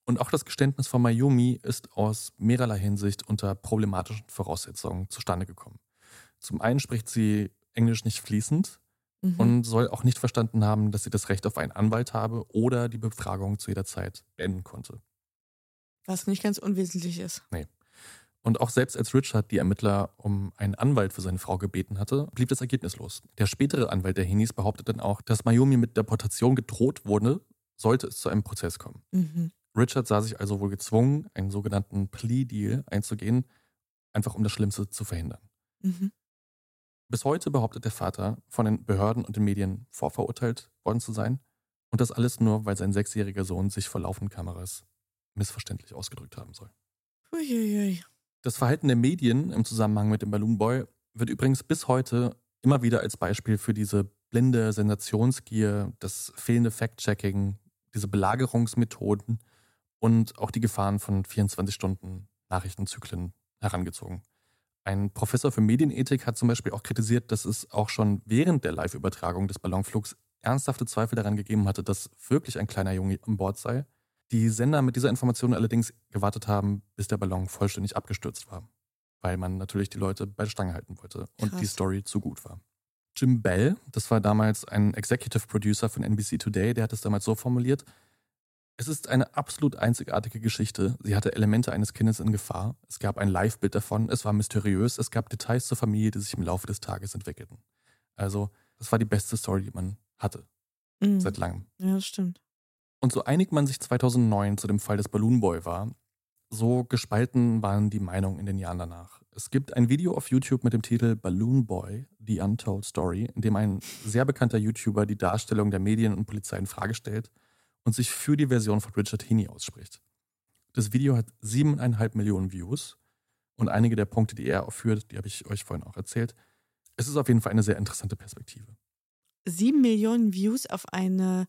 Und auch das Geständnis von Mayumi ist aus mehrerlei Hinsicht unter problematischen Voraussetzungen zustande gekommen. Zum einen spricht sie Englisch nicht fließend mhm. und soll auch nicht verstanden haben, dass sie das Recht auf einen Anwalt habe oder die Befragung zu jeder Zeit beenden konnte. Was nicht ganz unwesentlich ist. Nee. Und auch selbst als Richard die Ermittler um einen Anwalt für seine Frau gebeten hatte, blieb das ergebnislos. Der spätere Anwalt der Henis behauptet dann auch, dass Mayumi mit Deportation gedroht wurde, sollte es zu einem Prozess kommen. Mhm. Richard sah sich also wohl gezwungen, einen sogenannten Plea-Deal einzugehen, einfach um das Schlimmste zu verhindern. Mhm. Bis heute behauptet der Vater, von den Behörden und den Medien vorverurteilt worden zu sein. Und das alles nur, weil sein sechsjähriger Sohn sich vor laufenden Kameras missverständlich ausgedrückt haben soll. Uiuiui. Das Verhalten der Medien im Zusammenhang mit dem Balloon Boy wird übrigens bis heute immer wieder als Beispiel für diese blinde Sensationsgier, das fehlende Fact-Checking, diese Belagerungsmethoden und auch die Gefahren von 24 Stunden Nachrichtenzyklen herangezogen. Ein Professor für Medienethik hat zum Beispiel auch kritisiert, dass es auch schon während der Live-Übertragung des Ballonflugs ernsthafte Zweifel daran gegeben hatte, dass wirklich ein kleiner Junge an Bord sei. Die Sender mit dieser Information allerdings gewartet haben, bis der Ballon vollständig abgestürzt war, weil man natürlich die Leute bei der Stange halten wollte und Krass. die Story zu gut war. Jim Bell, das war damals ein Executive Producer von NBC Today, der hat es damals so formuliert, es ist eine absolut einzigartige Geschichte. Sie hatte Elemente eines Kindes in Gefahr. Es gab ein Live-Bild davon. Es war mysteriös. Es gab Details zur Familie, die sich im Laufe des Tages entwickelten. Also Das war die beste Story, die man hatte. Mhm. Seit langem. Ja, das stimmt. Und so einig man sich 2009 zu dem Fall des Balloon Boy war, so gespalten waren die Meinungen in den Jahren danach. Es gibt ein Video auf YouTube mit dem Titel Balloon Boy, The Untold Story, in dem ein sehr bekannter YouTuber die Darstellung der Medien und Polizei in Frage stellt und sich für die Version von Richard Heaney ausspricht. Das Video hat siebeneinhalb Millionen Views und einige der Punkte, die er aufführt, die habe ich euch vorhin auch erzählt. Es ist auf jeden Fall eine sehr interessante Perspektive. Sieben Millionen Views auf eine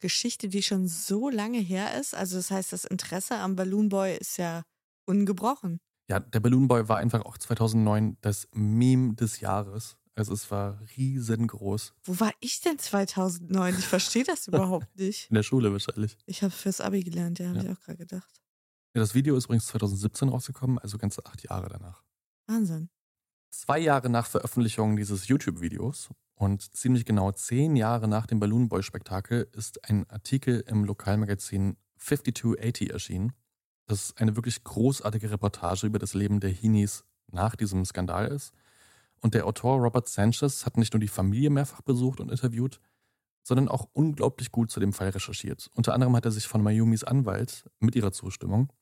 Geschichte, die schon so lange her ist. Also das heißt, das Interesse am Balloon Boy ist ja ungebrochen. Ja, der Balloon Boy war einfach auch 2009 das Meme des Jahres. Also es war riesengroß. Wo war ich denn 2009? Ich verstehe das überhaupt nicht. In der Schule wahrscheinlich. Ich habe fürs Abi gelernt, ja, habe Ja. ich auch gerade gedacht. Ja, das Video ist übrigens 2017 rausgekommen, also ganze acht Jahre danach. Wahnsinn. Zwei Jahre nach Veröffentlichung dieses YouTube-Videos und ziemlich genau zehn Jahre nach dem Balloon Boy-Spektakel ist ein Artikel im Lokalmagazin 5280 erschienen. Das eine wirklich großartige Reportage über das Leben der Heenies nach diesem Skandal ist. Und der Autor Robert Sanchez hat nicht nur die Familie mehrfach besucht und interviewt, sondern auch unglaublich gut zu dem Fall recherchiert. Unter anderem hat er sich von Mayumis Anwalt mit ihrer Zustimmung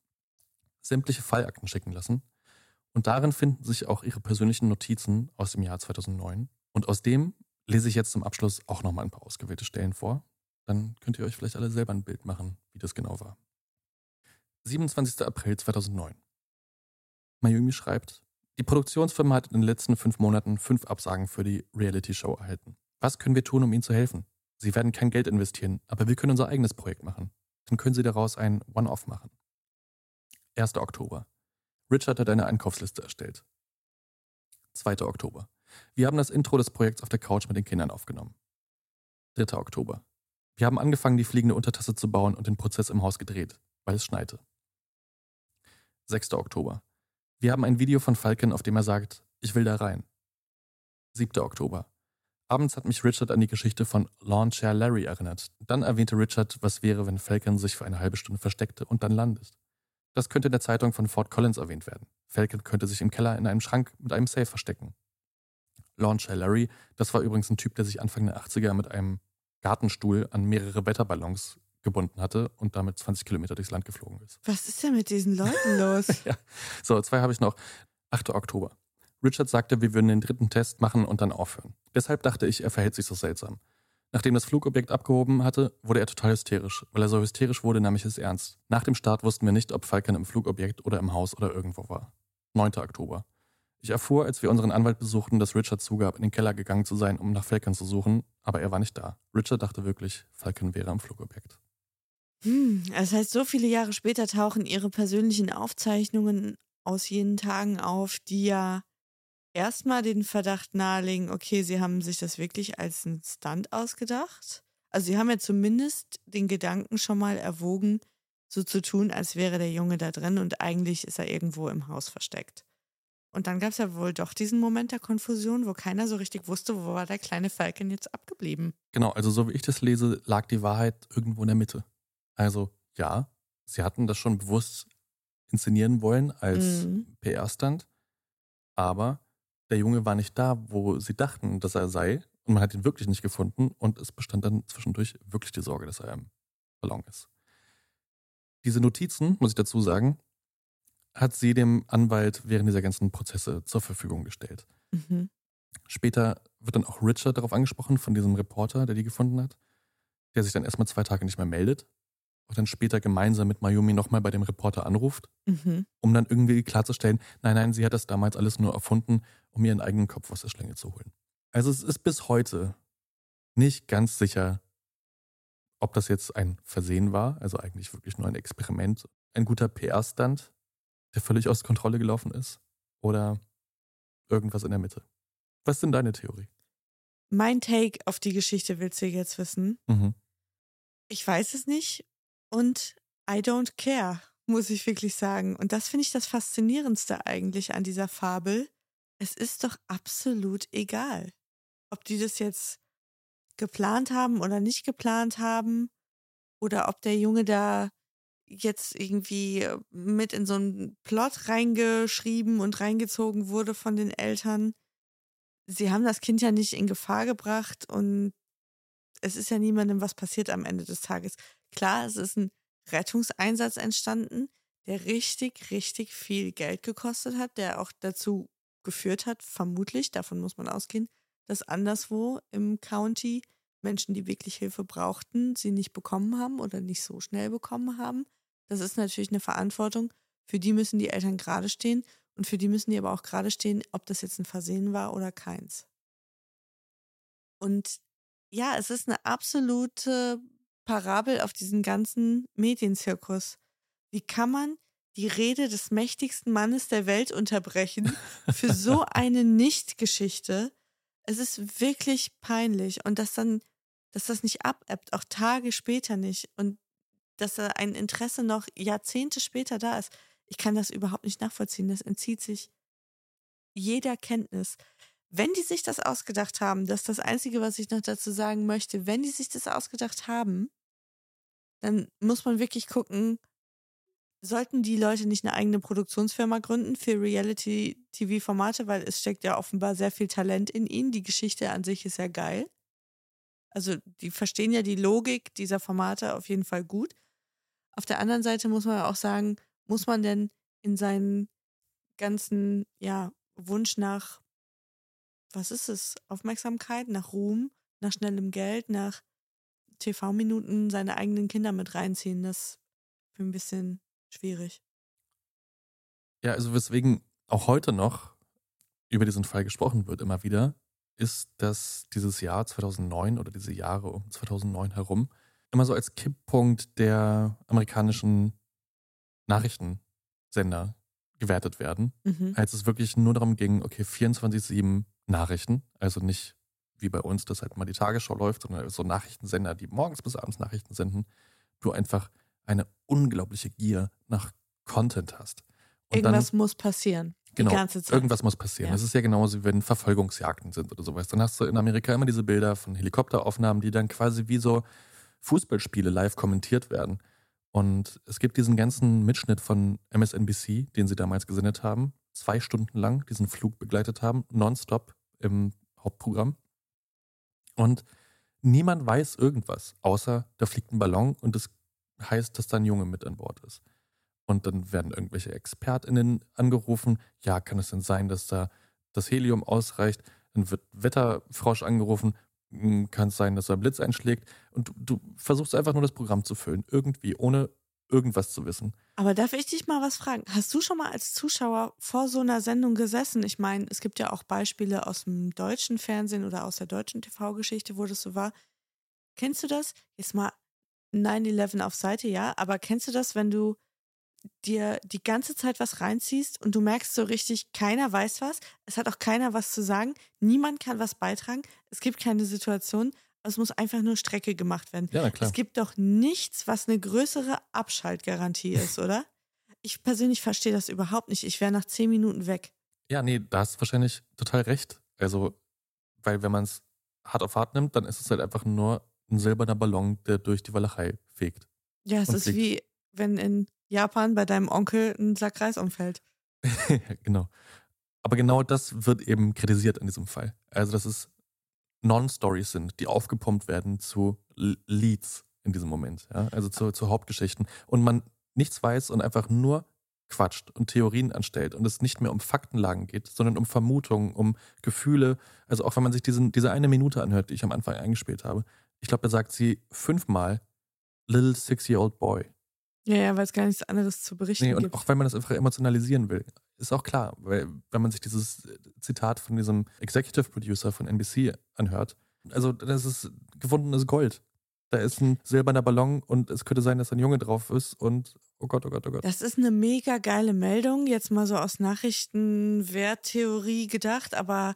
sämtliche Fallakten schicken lassen. Und darin finden sich auch ihre persönlichen Notizen aus dem Jahr 2009. Und aus dem lese ich jetzt zum Abschluss auch nochmal ein paar ausgewählte Stellen vor. Dann könnt ihr euch vielleicht alle selber ein Bild machen, wie das genau war. 27. April 2009. Mayumi schreibt, die Produktionsfirma hat in den letzten fünf Monaten fünf Absagen für die Reality-Show erhalten. Was können wir tun, um ihnen zu helfen? Sie werden kein Geld investieren, aber wir können unser eigenes Projekt machen. Dann können sie daraus ein One-Off machen. 1. Oktober. Richard hat eine Einkaufsliste erstellt. 2. Oktober. Wir haben das Intro des Projekts auf der Couch mit den Kindern aufgenommen. 3. Oktober. Wir haben angefangen, die fliegende Untertasse zu bauen und den Prozess im Haus gedreht, weil es schneite. 6. Oktober. Wir haben ein Video von Falcon, auf dem er sagt, ich will da rein. 7. Oktober. Abends hat mich Richard an die Geschichte von Lawn Chair Larry erinnert. Dann erwähnte Richard, was wäre, wenn Falcon sich für eine halbe Stunde versteckte und dann landet. Das könnte in der Zeitung von Fort Collins erwähnt werden. Falcon könnte sich im Keller in einem Schrank mit einem Safe verstecken. Lawn Chair Larry, das war übrigens ein Typ, der sich Anfang der 80er mit einem Gartenstuhl an mehrere Wetterballons gebunden hatte und damit 20 Kilometer durchs Land geflogen ist. Was ist denn mit diesen Leuten los? ja. So, zwei habe ich noch. 8. Oktober. Richard sagte, wir würden den dritten Test machen und dann aufhören. Deshalb dachte ich, er verhält sich so seltsam. Nachdem das Flugobjekt abgehoben hatte, wurde er total hysterisch. Weil er so hysterisch wurde, nahm ich es ernst. Nach dem Start wussten wir nicht, ob Falcon im Flugobjekt oder im Haus oder irgendwo war. 9. Oktober. Ich erfuhr, als wir unseren Anwalt besuchten, dass Richard zugab, in den Keller gegangen zu sein, um nach Falcon zu suchen, aber er war nicht da. Richard dachte wirklich, Falcon wäre am Flugobjekt. Hm, das heißt, so viele Jahre später tauchen ihre persönlichen Aufzeichnungen aus jenen Tagen auf, die ja erstmal den Verdacht nahelegen, okay, sie haben sich das wirklich als einen Stunt ausgedacht. Also sie haben ja zumindest den Gedanken schon mal erwogen, so zu tun, als wäre der Junge da drin und eigentlich ist er irgendwo im Haus versteckt. Und dann gab es ja wohl doch diesen Moment der Konfusion, wo keiner so richtig wusste, wo war der kleine Falcon jetzt abgeblieben. Genau, also so wie ich das lese, lag die Wahrheit irgendwo in der Mitte. Also ja, sie hatten das schon bewusst inszenieren wollen als Mhm. PR-Stand, aber der Junge war nicht da, wo sie dachten, dass er sei und man hat ihn wirklich nicht gefunden und es bestand dann zwischendurch wirklich die Sorge, dass er im Ballon ist. Diese Notizen, muss ich dazu sagen, hat sie dem Anwalt während dieser ganzen Prozesse zur Verfügung gestellt. Mhm. Später wird dann auch Richard darauf angesprochen, von diesem Reporter, der die gefunden hat, der sich dann erstmal zwei Tage nicht mehr meldet und dann später gemeinsam mit Mayumi nochmal bei dem Reporter anruft, Mhm. um dann irgendwie klarzustellen, nein, nein, sie hat das damals alles nur erfunden, um ihren eigenen Kopf aus der Schlinge zu holen. Also es ist bis heute nicht ganz sicher, ob das jetzt ein Versehen war, also eigentlich wirklich nur ein Experiment, ein guter PR-Stunt, der völlig aus Kontrolle gelaufen ist, oder irgendwas in der Mitte. Was ist denn deine Theorie? Mein Take auf die Geschichte willst du jetzt wissen? Mhm. Ich weiß es nicht und I don't care, muss ich wirklich sagen. Und das finde ich das Faszinierendste eigentlich an dieser Fabel. Es ist doch absolut egal, ob die das jetzt geplant haben oder nicht geplant haben oder ob der Junge da jetzt irgendwie mit in so einen Plot reingeschrieben und reingezogen wurde von den Eltern. sie haben das Kind ja nicht in Gefahr gebracht und es ist ja niemandem was passiert am Ende des Tages. Klar, es ist ein Rettungseinsatz entstanden, der richtig, richtig viel Geld gekostet hat, der auch dazu geführt hat, vermutlich, davon muss man ausgehen, dass anderswo im County Menschen, die wirklich Hilfe brauchten, sie nicht bekommen haben oder nicht so schnell bekommen haben. Das ist natürlich eine Verantwortung. Für die müssen die Eltern gerade stehen und für die müssen die aber auch gerade stehen, ob das jetzt ein Versehen war oder keins. Und ja, es ist eine absolute Parabel auf diesen ganzen Medienzirkus. Wie kann man die Rede des mächtigsten Mannes der Welt unterbrechen für so eine Nichtgeschichte? Es ist wirklich peinlich und dass dann, dass das nicht abebbt, auch Tage später nicht und dass da ein Interesse noch Jahrzehnte später da ist. Ich kann das überhaupt nicht nachvollziehen. Das entzieht sich jeder Kenntnis. Wenn die sich das ausgedacht haben, das ist das Einzige, was ich noch dazu sagen möchte, wenn die sich das ausgedacht haben, dann muss man wirklich gucken, sollten die Leute nicht eine eigene Produktionsfirma gründen für Reality-TV-Formate, weil es steckt ja offenbar sehr viel Talent in ihnen. Die Geschichte an sich ist ja geil. Also die verstehen ja die Logik dieser Formate auf jeden Fall gut. Auf der anderen Seite muss man auch sagen, muss man denn in seinen ganzen, ja, Wunsch nach, was ist es, Aufmerksamkeit, nach Ruhm, nach schnellem Geld, nach TV-Minuten seine eigenen Kinder mit reinziehen? Das ist ein bisschen schwierig. Ja, also weswegen auch heute noch über diesen Fall gesprochen wird, immer wieder, ist, dass dieses Jahr 2009 oder diese Jahre um 2009 herum immer so als Kipppunkt der amerikanischen Nachrichtensender gewertet werden, Mhm. als es wirklich nur darum ging, okay, 24-7 Nachrichten, also nicht wie bei uns, dass halt mal die Tagesschau läuft, sondern so Nachrichtensender, die morgens bis abends Nachrichten senden, du einfach eine unglaubliche Gier nach Content hast. Und Irgendwas muss passieren. Genau, die ganze Zeit. irgendwas muss passieren. Ja. Das ist ja genauso, wie wenn Verfolgungsjagden sind oder sowas. Dann hast du in Amerika immer diese Bilder von Helikopteraufnahmen, die dann quasi wie so Fußballspiele live kommentiert werden. Und es gibt diesen ganzen Mitschnitt von MSNBC, den sie damals gesendet haben, zwei Stunden lang diesen Flug begleitet haben, nonstop im Hauptprogramm. Und niemand weiß irgendwas, außer da fliegt ein Ballon und es heißt, dass da ein Junge mit an Bord ist. Und dann werden irgendwelche ExpertInnen angerufen. Ja, kann es denn sein, dass da das Helium ausreicht? Dann wird Wetterfrosch angerufen. Hm, Kann es sein, dass da ein Blitz einschlägt? Und du, du versuchst einfach nur das Programm zu füllen. Irgendwie, ohne irgendwas zu wissen. Aber darf ich dich mal was fragen? Hast du schon mal als Zuschauer vor so einer Sendung gesessen? Ich meine, es gibt ja auch Beispiele aus dem deutschen Fernsehen oder aus der deutschen TV-Geschichte, wo das so war. Kennst du das? Jetzt mal 9-11 auf Seite, ja, aber kennst du das, wenn du dir die ganze Zeit was reinziehst und du merkst so richtig, keiner weiß was, es hat auch keiner was zu sagen, niemand kann was beitragen, es gibt keine Situation, es muss einfach nur Strecke gemacht werden. Ja, klar. Es gibt doch nichts, was eine größere Abschaltgarantie ist, oder? Ich persönlich verstehe das überhaupt nicht. Ich wäre nach zehn Minuten weg. Ja, nee, da hast du wahrscheinlich total recht. Also, weil wenn man es hart auf hart nimmt, dann ist es halt einfach nur ein silberner Ballon, der durch die Walachei fegt. Ja, es ist fliegt. wie wenn in Japan bei deinem Onkel ein Sack Reis umfällt. Genau. Aber genau das wird eben kritisiert in diesem Fall. Also, dass es Non-Stories sind, die aufgepumpt werden zu Leads in diesem Moment. Ja? Also zu, zu Hauptgeschichten. Und man nichts weiß und einfach nur quatscht und Theorien anstellt und es nicht mehr um Faktenlagen geht, sondern um Vermutungen, um Gefühle. Also auch wenn man sich diesen, diese eine Minute anhört, die ich am Anfang eingespielt habe. Ich glaube, da sagt sie fünfmal Little Six-Year-Old Boy. Ja, ja, weil es gar nichts anderes zu berichten Nee, und gibt. auch wenn man das einfach emotionalisieren will. Ist auch klar, weil wenn man sich dieses Zitat von diesem Executive Producer von NBC anhört, also das ist gefundenes Gold. Da ist ein silberner Ballon und es könnte sein, dass ein Junge drauf ist und oh Gott, oh Gott, oh Gott. Das ist eine mega geile Meldung, jetzt mal so aus Nachrichtenwerttheorie gedacht, aber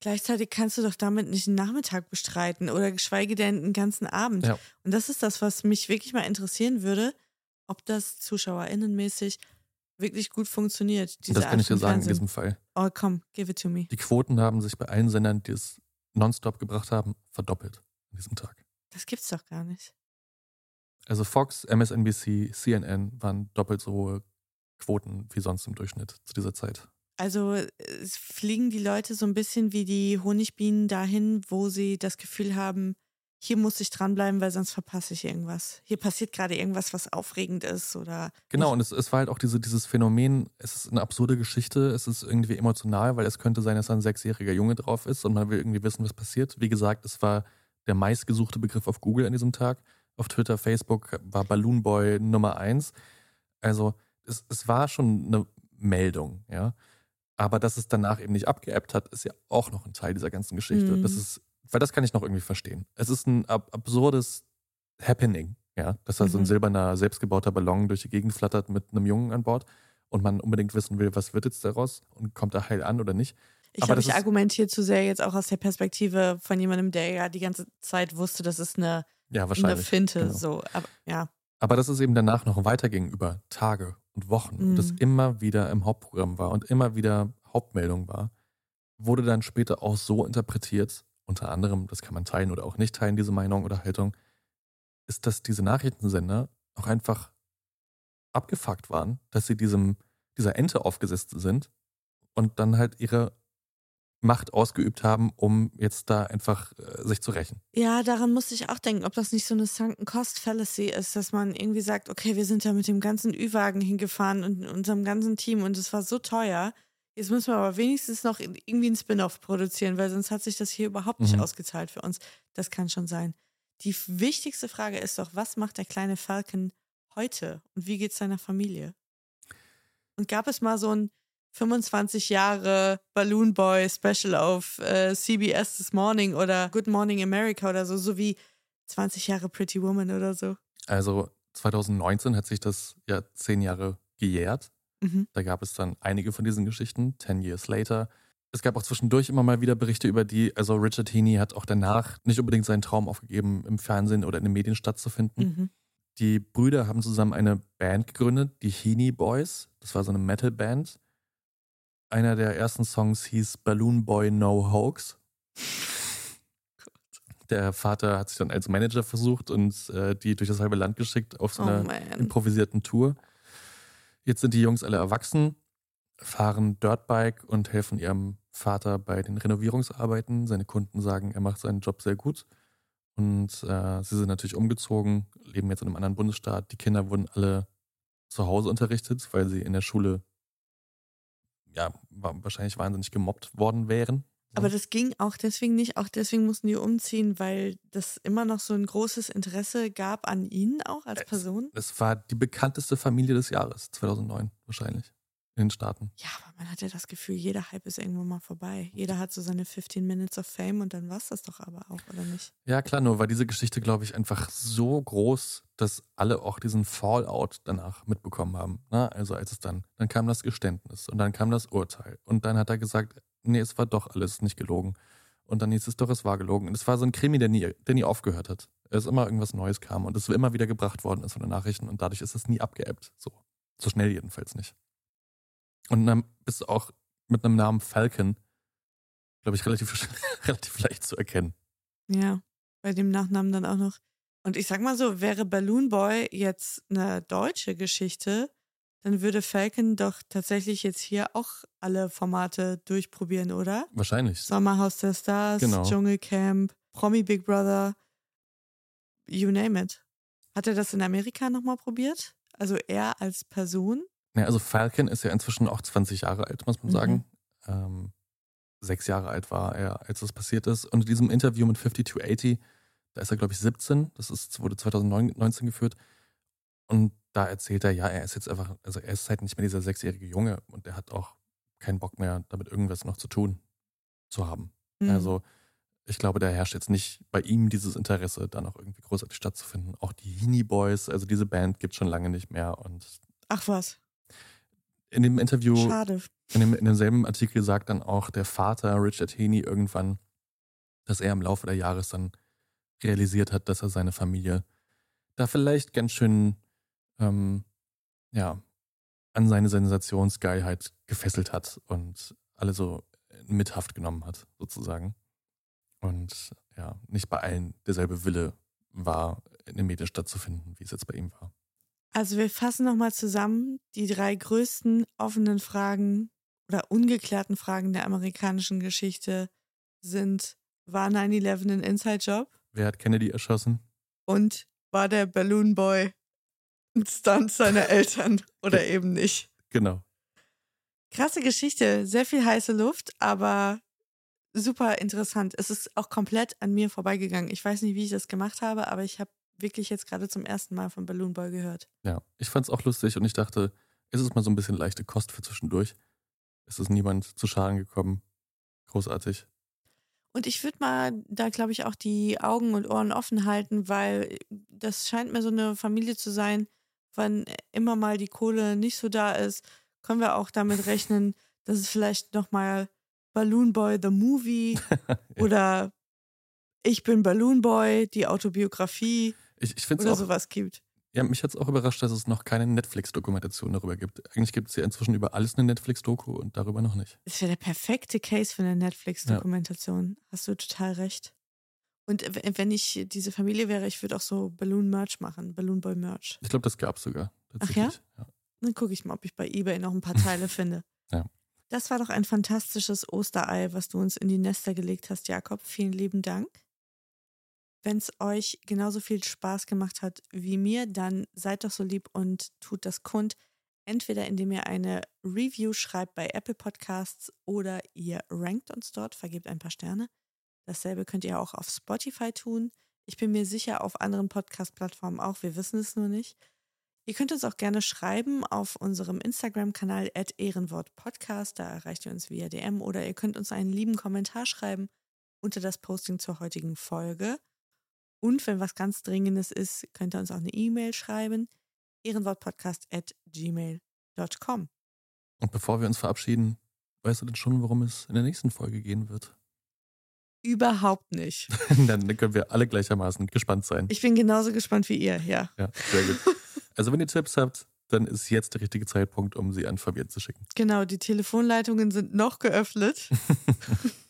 gleichzeitig kannst du doch damit nicht einen Nachmittag bestreiten oder geschweige denn einen ganzen Abend. Ja. Und das ist das, was mich wirklich mal interessieren würde, ob das zuschauerinnenmäßig wirklich gut funktioniert. Diese das kann ich dir sagen in Fernsehen. diesem Fall. Oh, komm, give it to me. Die Quoten haben sich bei allen Sendern, die es nonstop gebracht haben, verdoppelt an diesem Tag. Das gibt's doch gar nicht. Also Fox, MSNBC, CNN waren doppelt so hohe Quoten wie sonst im Durchschnitt zu dieser Zeit. Also fliegen die Leute so ein bisschen wie die Honigbienen dahin, wo sie das Gefühl haben, hier muss ich dranbleiben, weil sonst verpasse ich irgendwas. Hier passiert gerade irgendwas, was aufregend ist oder. Genau, und es, es war halt auch diese, dieses Phänomen, es ist eine absurde Geschichte, es ist irgendwie emotional, weil es könnte sein, dass da ein sechsjähriger Junge drauf ist und man will irgendwie wissen, was passiert. Wie gesagt, es war der meistgesuchte Begriff auf Google an diesem Tag. Auf Twitter, Facebook war Balloon Boy Nummer eins. Also es, es war schon eine Meldung, ja. Aber dass es danach eben nicht abgeappt hat, ist ja auch noch ein Teil dieser ganzen Geschichte. Mhm. Das ist, weil das kann ich noch irgendwie verstehen. Es ist ein ab absurdes Happening, ja, dass da so ein Mhm. silberner, selbstgebauter Ballon durch die Gegend flattert mit einem Jungen an Bord und man unbedingt wissen will, was wird jetzt daraus und kommt er heil an oder nicht. Ich glaube, das ich argumentiere zu sehr jetzt auch aus der Perspektive von jemandem, der ja die ganze Zeit wusste, das ist eine, Ja, eine. Finte. genau. So, aber ja. Aber dass es eben danach noch weiterging über Tage und Wochen und es Mhm. immer wieder im Hauptprogramm war und immer wieder Hauptmeldung war, wurde dann später auch so interpretiert, unter anderem, das kann man teilen oder auch nicht teilen, diese Meinung oder Haltung, ist, dass diese Nachrichtensender auch einfach abgefuckt waren, dass sie diesem, dieser Ente aufgesetzt sind und dann halt ihre Macht ausgeübt haben, um jetzt da einfach äh, sich zu rächen. Ja, daran musste ich auch denken, ob das nicht so eine Sunken Cost Fallacy ist, dass man irgendwie sagt, okay, wir sind da mit dem ganzen Ü-Wagen hingefahren und unserem ganzen Team und es war so teuer. Jetzt müssen wir aber wenigstens noch irgendwie einen Spin-off produzieren, weil sonst hat sich das hier überhaupt nicht Mhm. ausgezahlt für uns. Das kann schon sein. Die wichtigste Frage ist doch, was macht der kleine Falcon heute und wie geht's seiner Familie? Und gab es mal so ein 25 Jahre Balloon Boy Special auf äh, CBS This Morning oder Good Morning America oder so, so wie 20 Jahre Pretty Woman oder so. Also 2019 hat sich das ja zehn Jahre gejährt. Mhm. Da gab es dann einige von diesen Geschichten, 10 Years later. Es gab auch zwischendurch immer mal wieder Berichte über die, also Richard Heaney hat auch danach nicht unbedingt seinen Traum aufgegeben, im Fernsehen oder in den Medien stattzufinden. Mhm. Die Brüder haben zusammen eine Band gegründet, die Heaney Boys. Das war so eine Metal-Band. Einer der ersten Songs hieß Balloon Boy No Hoax. Der Vater hat sich dann als Manager versucht und äh, die durch das halbe Land geschickt auf so Oh einer man. improvisierten Tour. Jetzt sind die Jungs alle erwachsen, fahren Dirtbike und helfen ihrem Vater bei den Renovierungsarbeiten. Seine Kunden sagen, er macht seinen Job sehr gut. Und äh, sie sind natürlich umgezogen, leben jetzt in einem anderen Bundesstaat. Die Kinder wurden alle zu Hause unterrichtet, weil sie in der Schule ja wa- wahrscheinlich wahnsinnig gemobbt worden wären. Aber das ging auch deswegen nicht, auch deswegen mussten die umziehen, weil das immer noch so ein großes Interesse gab an ihnen auch als Person. Es war die bekannteste Familie des Jahres, 2009 wahrscheinlich, in den Staaten. Ja, aber man hat ja das Gefühl, jeder Hype ist irgendwann mal vorbei. Jeder hat so seine 15 Minutes of Fame und dann war es das doch aber auch, oder nicht? Ja, klar, nur war diese Geschichte, glaube ich, einfach so groß, dass alle auch diesen Fallout danach mitbekommen haben. Ne? Also als es dann, dann kam das Geständnis und dann kam das Urteil und dann hat er gesagt, nee, es war doch alles nicht gelogen. Und dann hieß es doch, es war gelogen. Und es war so ein Krimi, der nie, der nie aufgehört hat. Es immer irgendwas Neues kam und es immer wieder gebracht worden ist von den Nachrichten und dadurch ist es nie abgeebbt. So. So schnell jedenfalls nicht. Und dann bist du auch mit einem Namen Falcon, glaube ich, relativ, relativ leicht zu erkennen. Ja, bei dem Nachnamen dann auch noch. Und ich sag mal so, wäre Balloon Boy jetzt eine deutsche Geschichte, dann würde Falcon doch tatsächlich jetzt hier auch alle Formate durchprobieren, oder? Wahrscheinlich. Sommerhaus der Stars, Genau. Dschungelcamp, Promi Big Brother, you name it. Hat er das in Amerika nochmal probiert? Also er als Person? Ja, also Falcon ist ja inzwischen auch 20 Jahre alt, muss man Mhm. sagen. Ähm, sechs Jahre alt war er, als das passiert ist. Und in diesem Interview mit 5280, da ist er, glaube ich, 17. Das ist, wurde 2019 geführt. Und da erzählt er, ja, er ist jetzt einfach, also er ist halt nicht mehr dieser sechsjährige Junge und er hat auch keinen Bock mehr, damit irgendwas noch zu tun zu haben. Mhm. Also ich glaube, da herrscht jetzt nicht bei ihm dieses Interesse, da noch irgendwie großartig stattzufinden. Auch die Heaney Boys, also diese Band gibt schon lange nicht mehr. Und Ach was, in dem Interview, schade. in, dem, in demselben Artikel sagt dann auch der Vater Richard Heaney irgendwann, dass er im Laufe der Jahres dann realisiert hat, dass er seine Familie da vielleicht ganz schön ähm, ja, an seine Sensationsgeilheit gefesselt hat und alle so in Mithaft genommen hat, sozusagen. Und ja, nicht bei allen derselbe Wille war, in den Medien stattzufinden, wie es jetzt bei ihm war. Also wir fassen nochmal zusammen die drei größten offenen Fragen oder ungeklärten Fragen der amerikanischen Geschichte sind, war 9-11 ein Inside-Job? Wer hat Kennedy erschossen? Und war der Balloon Boy Stunt seiner Eltern oder eben nicht? Genau. Krasse Geschichte, sehr viel heiße Luft, aber super interessant. Es ist auch komplett an mir vorbeigegangen. Ich weiß nicht, wie ich das gemacht habe, aber ich habe wirklich jetzt gerade zum ersten Mal von Balloon Boy gehört. Ja, ich fand es auch lustig und ich dachte, ist es mal so ein bisschen leichte Kost für zwischendurch. Es ist niemand zu Schaden gekommen. Großartig. Und ich würde mal da, glaube ich, auch die Augen und Ohren offen halten, weil das scheint mir so eine Familie zu sein, wann immer mal die Kohle nicht so da ist, können wir auch damit rechnen, dass es vielleicht nochmal Balloon Boy the Movie ja. oder Ich bin Balloon Boy, die Autobiografie ich, ich oder auch, sowas gibt. Ja, mich hat es auch überrascht, dass es noch keine Netflix-Dokumentation darüber gibt. Eigentlich gibt es ja inzwischen über alles eine Netflix-Doku und darüber noch nicht. Das wäre der perfekte Case für eine Netflix-Dokumentation. Ja. Hast du total recht. Und wenn ich diese Familie wäre, ich würde auch so Balloon-Merch machen, Balloon Boy-Merch. Ich glaube, das gab es sogar. Ach ja? ja? Dann gucke ich mal, ob ich bei Ebay noch ein paar Teile finde. Ja. Das war doch ein fantastisches Osterei, was du uns in die Nester gelegt hast, Jakob. Vielen lieben Dank. Wenn es euch genauso viel Spaß gemacht hat wie mir, dann seid doch so lieb und tut das kund. Entweder indem ihr eine Review schreibt bei Apple Podcasts oder ihr rankt uns dort, vergebt ein paar Sterne. Dasselbe könnt ihr auch auf Spotify tun. Ich bin mir sicher, auf anderen Podcast-Plattformen auch. Wir wissen es nur nicht. Ihr könnt uns auch gerne schreiben auf unserem Instagram-Kanal ehrenwortpodcast. Da erreicht ihr uns via DM oder ihr könnt uns einen lieben Kommentar schreiben unter das Posting zur heutigen Folge. Und wenn was ganz Dringendes ist, könnt ihr uns auch eine E-Mail schreiben. ehrenwortpodcast.gmail.com. Und bevor wir uns verabschieden, weißt du denn schon, worum es in der nächsten Folge gehen wird? Überhaupt nicht. Dann können wir alle gleichermaßen gespannt sein. Ich bin genauso gespannt wie ihr, ja. Ja, sehr gut. Also wenn ihr Tipps habt, dann ist jetzt der richtige Zeitpunkt, um sie an Fabian zu schicken. Genau, die Telefonleitungen sind noch geöffnet.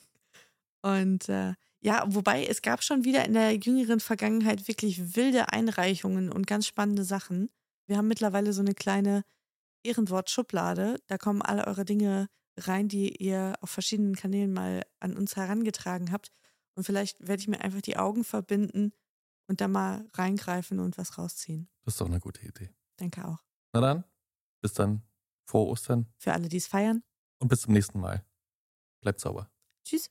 Und äh, ja, wobei es gab schon wieder in der jüngeren Vergangenheit wirklich wilde Einreichungen und ganz spannende Sachen. Wir haben mittlerweile so eine kleine Ehrenwort-Schublade. Da kommen alle eure Dinge rein, die ihr auf verschiedenen Kanälen mal an uns herangetragen habt. Und vielleicht werde ich mir einfach die Augen verbinden und da mal reingreifen und was rausziehen. Das ist doch eine gute Idee. Denke auch. Na dann, bis dann. Frohe Ostern. Für alle, die es feiern. Und bis zum nächsten Mal. Bleibt sauber. Tschüss.